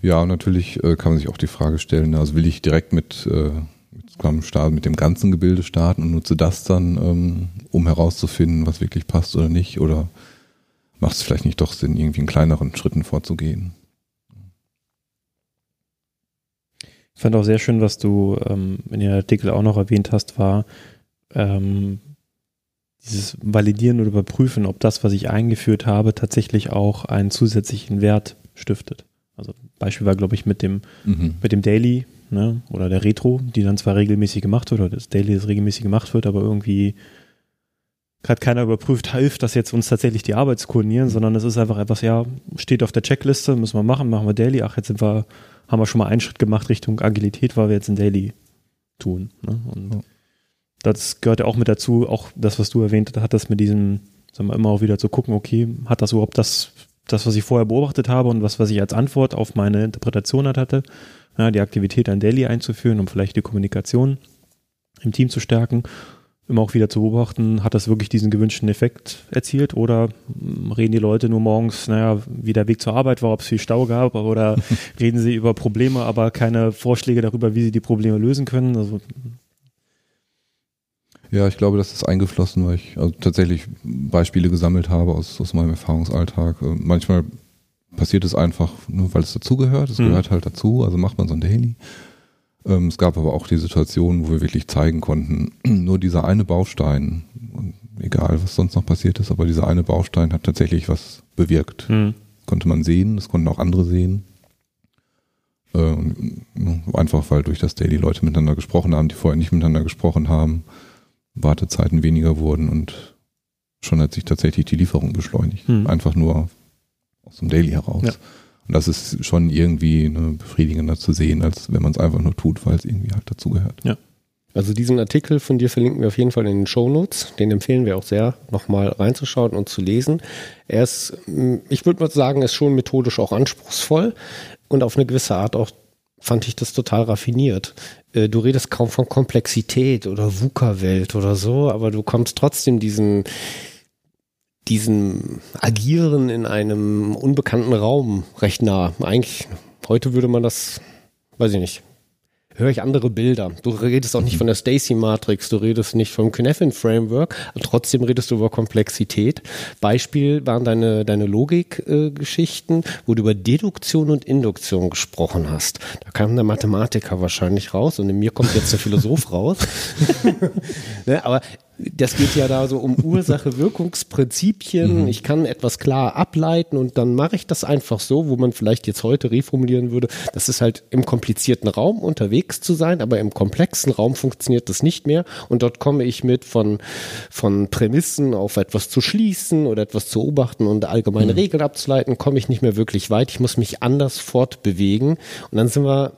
Ja, und natürlich äh, kann man sich auch die Frage stellen, also will ich direkt mit, äh, mit Scrum starten, mit dem ganzen Gebilde starten und nutze das dann, ähm, um herauszufinden, was wirklich passt oder nicht? Oder macht es vielleicht nicht doch Sinn, irgendwie in kleineren Schritten vorzugehen? Ich fand auch sehr schön, was du ähm, in dem Artikel auch noch erwähnt hast, war ähm, dieses Validieren oder Überprüfen, ob das, was ich eingeführt habe, tatsächlich auch einen zusätzlichen Wert stiftet. Also Beispiel war, glaube ich, mit dem, Mhm. mit dem Daily ne, oder der Retro, die dann zwar regelmäßig gemacht wird, oder das Daily, das regelmäßig gemacht wird, aber irgendwie hat keiner überprüft, hilft das jetzt uns tatsächlich die Arbeit zu koordinieren, sondern es ist einfach etwas, ja, steht auf der Checkliste, müssen wir machen, machen wir Daily, ach, jetzt sind wir, haben wir schon mal einen Schritt gemacht Richtung Agilität, weil wir jetzt ein Daily tun. Ne? Und Ja. das gehört ja auch mit dazu, auch das, was du erwähnt hattest, mit diesem, sagen wir immer auch wieder zu gucken, okay, hat das überhaupt das, das, was ich vorher beobachtet habe und was, was ich als Antwort auf meine Interpretation halt hatte, ja, die Aktivität ein Daily einzuführen, um vielleicht die Kommunikation im Team zu stärken, immer auch wieder zu beobachten, hat das wirklich diesen gewünschten Effekt erzielt oder mm, reden die Leute nur morgens, naja, wie der Weg zur Arbeit war, ob es viel Stau gab oder reden sie über Probleme, aber keine Vorschläge darüber, wie sie die Probleme lösen können. Also Ja, ich glaube, das ist eingeflossen, weil ich also tatsächlich Beispiele gesammelt habe aus, aus meinem Erfahrungsalltag. Äh, Manchmal passiert es einfach, nur weil es dazugehört. Es Mhm. gehört halt dazu, also macht man so ein Daily. Ähm, es gab aber auch die Situation, wo wir wirklich zeigen konnten, nur dieser eine Baustein, egal was sonst noch passiert ist, aber dieser eine Baustein hat tatsächlich was bewirkt. hm, Konnte man sehen, das konnten auch andere sehen. Äh, ja, einfach weil durch das Daily Leute miteinander gesprochen haben, die vorher nicht miteinander gesprochen haben, Wartezeiten weniger wurden und schon hat sich tatsächlich die Lieferung beschleunigt. Hm. Einfach nur aus dem Daily heraus. Ja. Und das ist schon irgendwie ne, befriedigender zu sehen, als wenn man es einfach nur tut, weil es irgendwie halt dazugehört. Also diesen Artikel von dir verlinken wir auf jeden Fall in den Shownotes. Den empfehlen wir auch sehr, nochmal reinzuschauen und zu lesen. Er ist, ich würde mal sagen, ist schon methodisch auch anspruchsvoll und auf eine gewisse Art auch fand ich das total raffiniert. Äh, Du redest kaum von Komplexität oder VUCA-Welt oder so, aber du kommst trotzdem diesen, diesen Agieren in einem unbekannten Raum recht nah. Eigentlich Heute würde man das, weiß ich nicht, höre ich andere Bilder. Du redest auch nicht von der Stacy Matrix, du redest nicht vom Kneffin Framework, trotzdem redest du über Komplexität. Beispiel waren deine, deine Logik-Geschichten, wo du über Deduktion und Induktion gesprochen hast. Da kam der Mathematiker wahrscheinlich raus und in mir kommt jetzt der Philosoph raus. ne, aber das geht ja da so um Ursache-Wirkungsprinzipien. Ich kann etwas klar ableiten und dann mache ich das einfach so, wo man vielleicht jetzt heute reformulieren würde. Das ist halt im komplizierten Raum unterwegs zu sein, aber im komplexen Raum funktioniert das nicht mehr. Und dort komme ich mit von, von Prämissen auf etwas zu schließen oder etwas zu beobachten und allgemeine Regeln abzuleiten, komme ich nicht mehr wirklich weit. Ich muss mich anders fortbewegen. Und dann sind wir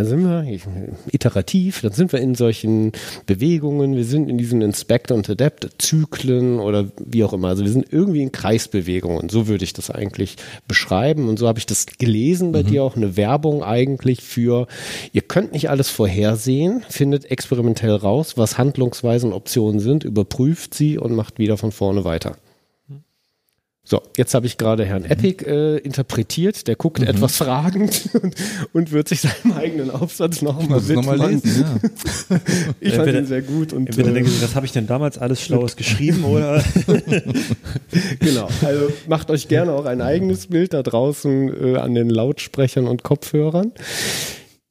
dann sind wir iterativ, dann sind wir in solchen Bewegungen, wir sind in diesen Inspect und Adapt Zyklen oder wie auch immer. Also wir sind irgendwie in Kreisbewegungen. So würde ich das eigentlich beschreiben. Und so habe ich das gelesen bei dir auch eine Werbung eigentlich für, ihr könnt nicht alles vorhersehen, findet experimentell raus, was Handlungsweisen und Optionen sind, überprüft sie und macht wieder von vorne weiter. So, jetzt habe ich gerade Herrn Epic äh, interpretiert, der guckt etwas fragend und, und wird sich seinem eigenen Aufsatz nochmal widmen. lesen, ja. Ich fand Entweder- ihn sehr gut und Entweder äh, denken Sie, was habe ich denn damals alles Schlaues geschrieben oder genau. Also macht euch gerne auch ein eigenes Bild da draußen äh, an den Lautsprechern und Kopfhörern.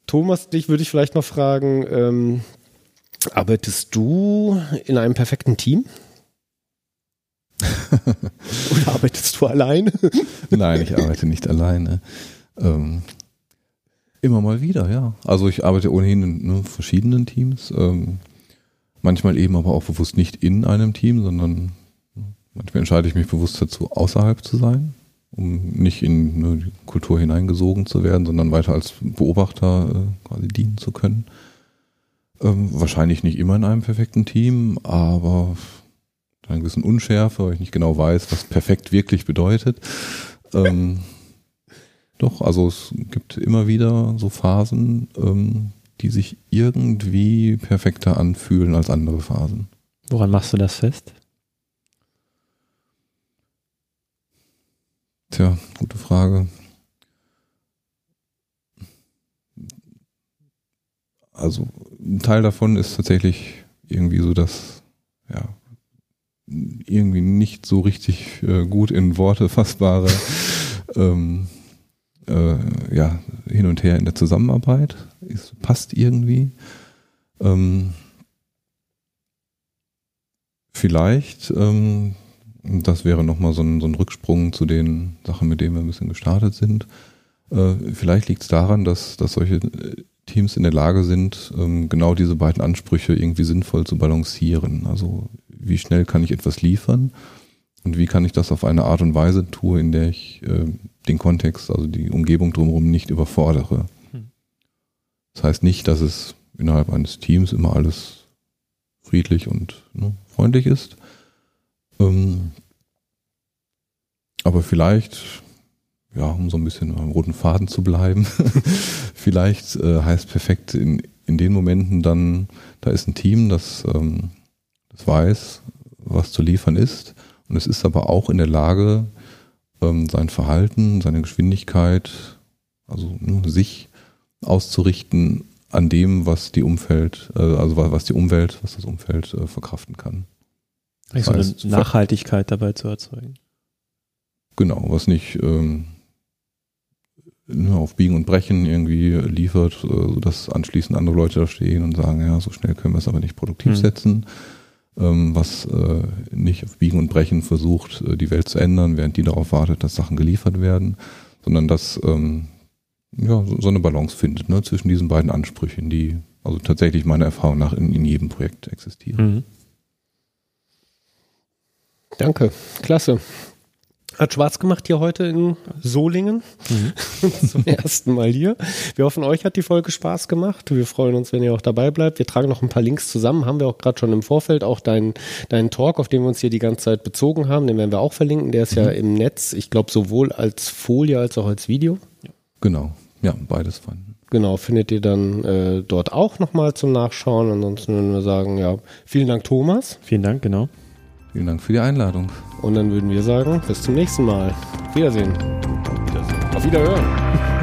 Thomas, dich würde ich vielleicht noch fragen, ähm, arbeitest du in einem perfekten Team? Oder arbeitest du alleine? Nein, ich arbeite nicht alleine. Ähm, immer mal wieder, ja. Also ich arbeite ohnehin in ne, verschiedenen Teams. Ähm, manchmal eben aber auch bewusst nicht in einem Team, sondern ne, manchmal entscheide ich mich bewusst dazu, außerhalb zu sein, um nicht in ne, die Kultur hineingesogen zu werden, sondern weiter als Beobachter äh, quasi dienen zu können. Ähm, wahrscheinlich nicht immer in einem perfekten Team, aber einer gewissen Unschärfe, weil ich nicht genau weiß, was perfekt wirklich bedeutet. Ähm, doch, also es gibt immer wieder so Phasen, ähm, die sich irgendwie perfekter anfühlen als andere Phasen. woran machst du das fest? Tja, gute Frage. Also ein Teil davon ist tatsächlich irgendwie so das, ja, irgendwie nicht so richtig äh, gut in Worte fassbare ähm, äh, ja, hin und her in der Zusammenarbeit. Es passt irgendwie. Ähm, vielleicht, ähm, das wäre nochmal so ein, so ein Rücksprung zu den Sachen, mit denen wir ein bisschen gestartet sind. Äh, vielleicht liegt es daran, dass, dass solche äh, Teams in der Lage sind, ähm, genau diese beiden Ansprüche irgendwie sinnvoll zu balancieren. Also wie schnell kann ich etwas liefern und wie kann ich das auf eine Art und Weise tun, in der ich äh, den Kontext, also die Umgebung drumherum nicht überfordere. Hm. Das heißt nicht, dass es innerhalb eines Teams immer alles friedlich und ne, freundlich ist. Ähm, aber vielleicht, ja, um so ein bisschen am roten Faden zu bleiben, vielleicht äh, heißt perfekt in, in den Momenten dann, da ist ein Team, das, ähm, das weiß, was zu liefern ist. Und es ist aber auch in der Lage, ähm, sein Verhalten, seine Geschwindigkeit, also ne, sich auszurichten an dem, was die Umfeld, äh, also wa- was die Umwelt, was das Umfeld äh, verkraften kann. Das so eine heißt, Nachhaltigkeit dabei zu erzeugen. Genau, was nicht ähm, ne, auf Biegen und Brechen irgendwie liefert, äh, sodass anschließend andere Leute da stehen und sagen, ja, so schnell können wir es aber nicht produktiv Hm. setzen. Ähm, was äh, nicht auf Biegen und Brechen versucht, äh, die Welt zu ändern, während die darauf wartet, dass Sachen geliefert werden, sondern dass ähm, ja, so, eine Balance findet ne, zwischen diesen beiden Ansprüchen, die also tatsächlich meiner Erfahrung nach in, in jedem Projekt existieren. Mhm. Danke, klasse. Hat Spaß gemacht hier heute in Solingen. Zum ersten Mal hier. Wir hoffen, euch hat die Folge Spaß gemacht. Wir freuen uns, wenn ihr auch dabei bleibt. Wir tragen noch ein paar Links zusammen. Haben wir auch gerade schon im Vorfeld. Auch deinen deinen Talk, auf den wir uns hier die ganze Zeit bezogen haben, den werden wir auch verlinken. Der ist ja im Netz. Ich glaube, sowohl als Folie als auch als Video. Genau, ja, beides fanden. Genau, findet ihr dann äh, dort auch nochmal zum Nachschauen. Ansonsten würden wir sagen, ja, vielen Dank, Thomas. Vielen Dank, genau. Vielen Dank für die Einladung. Und dann würden wir sagen, bis zum nächsten Mal. Wiedersehen. Auf Wiederhören.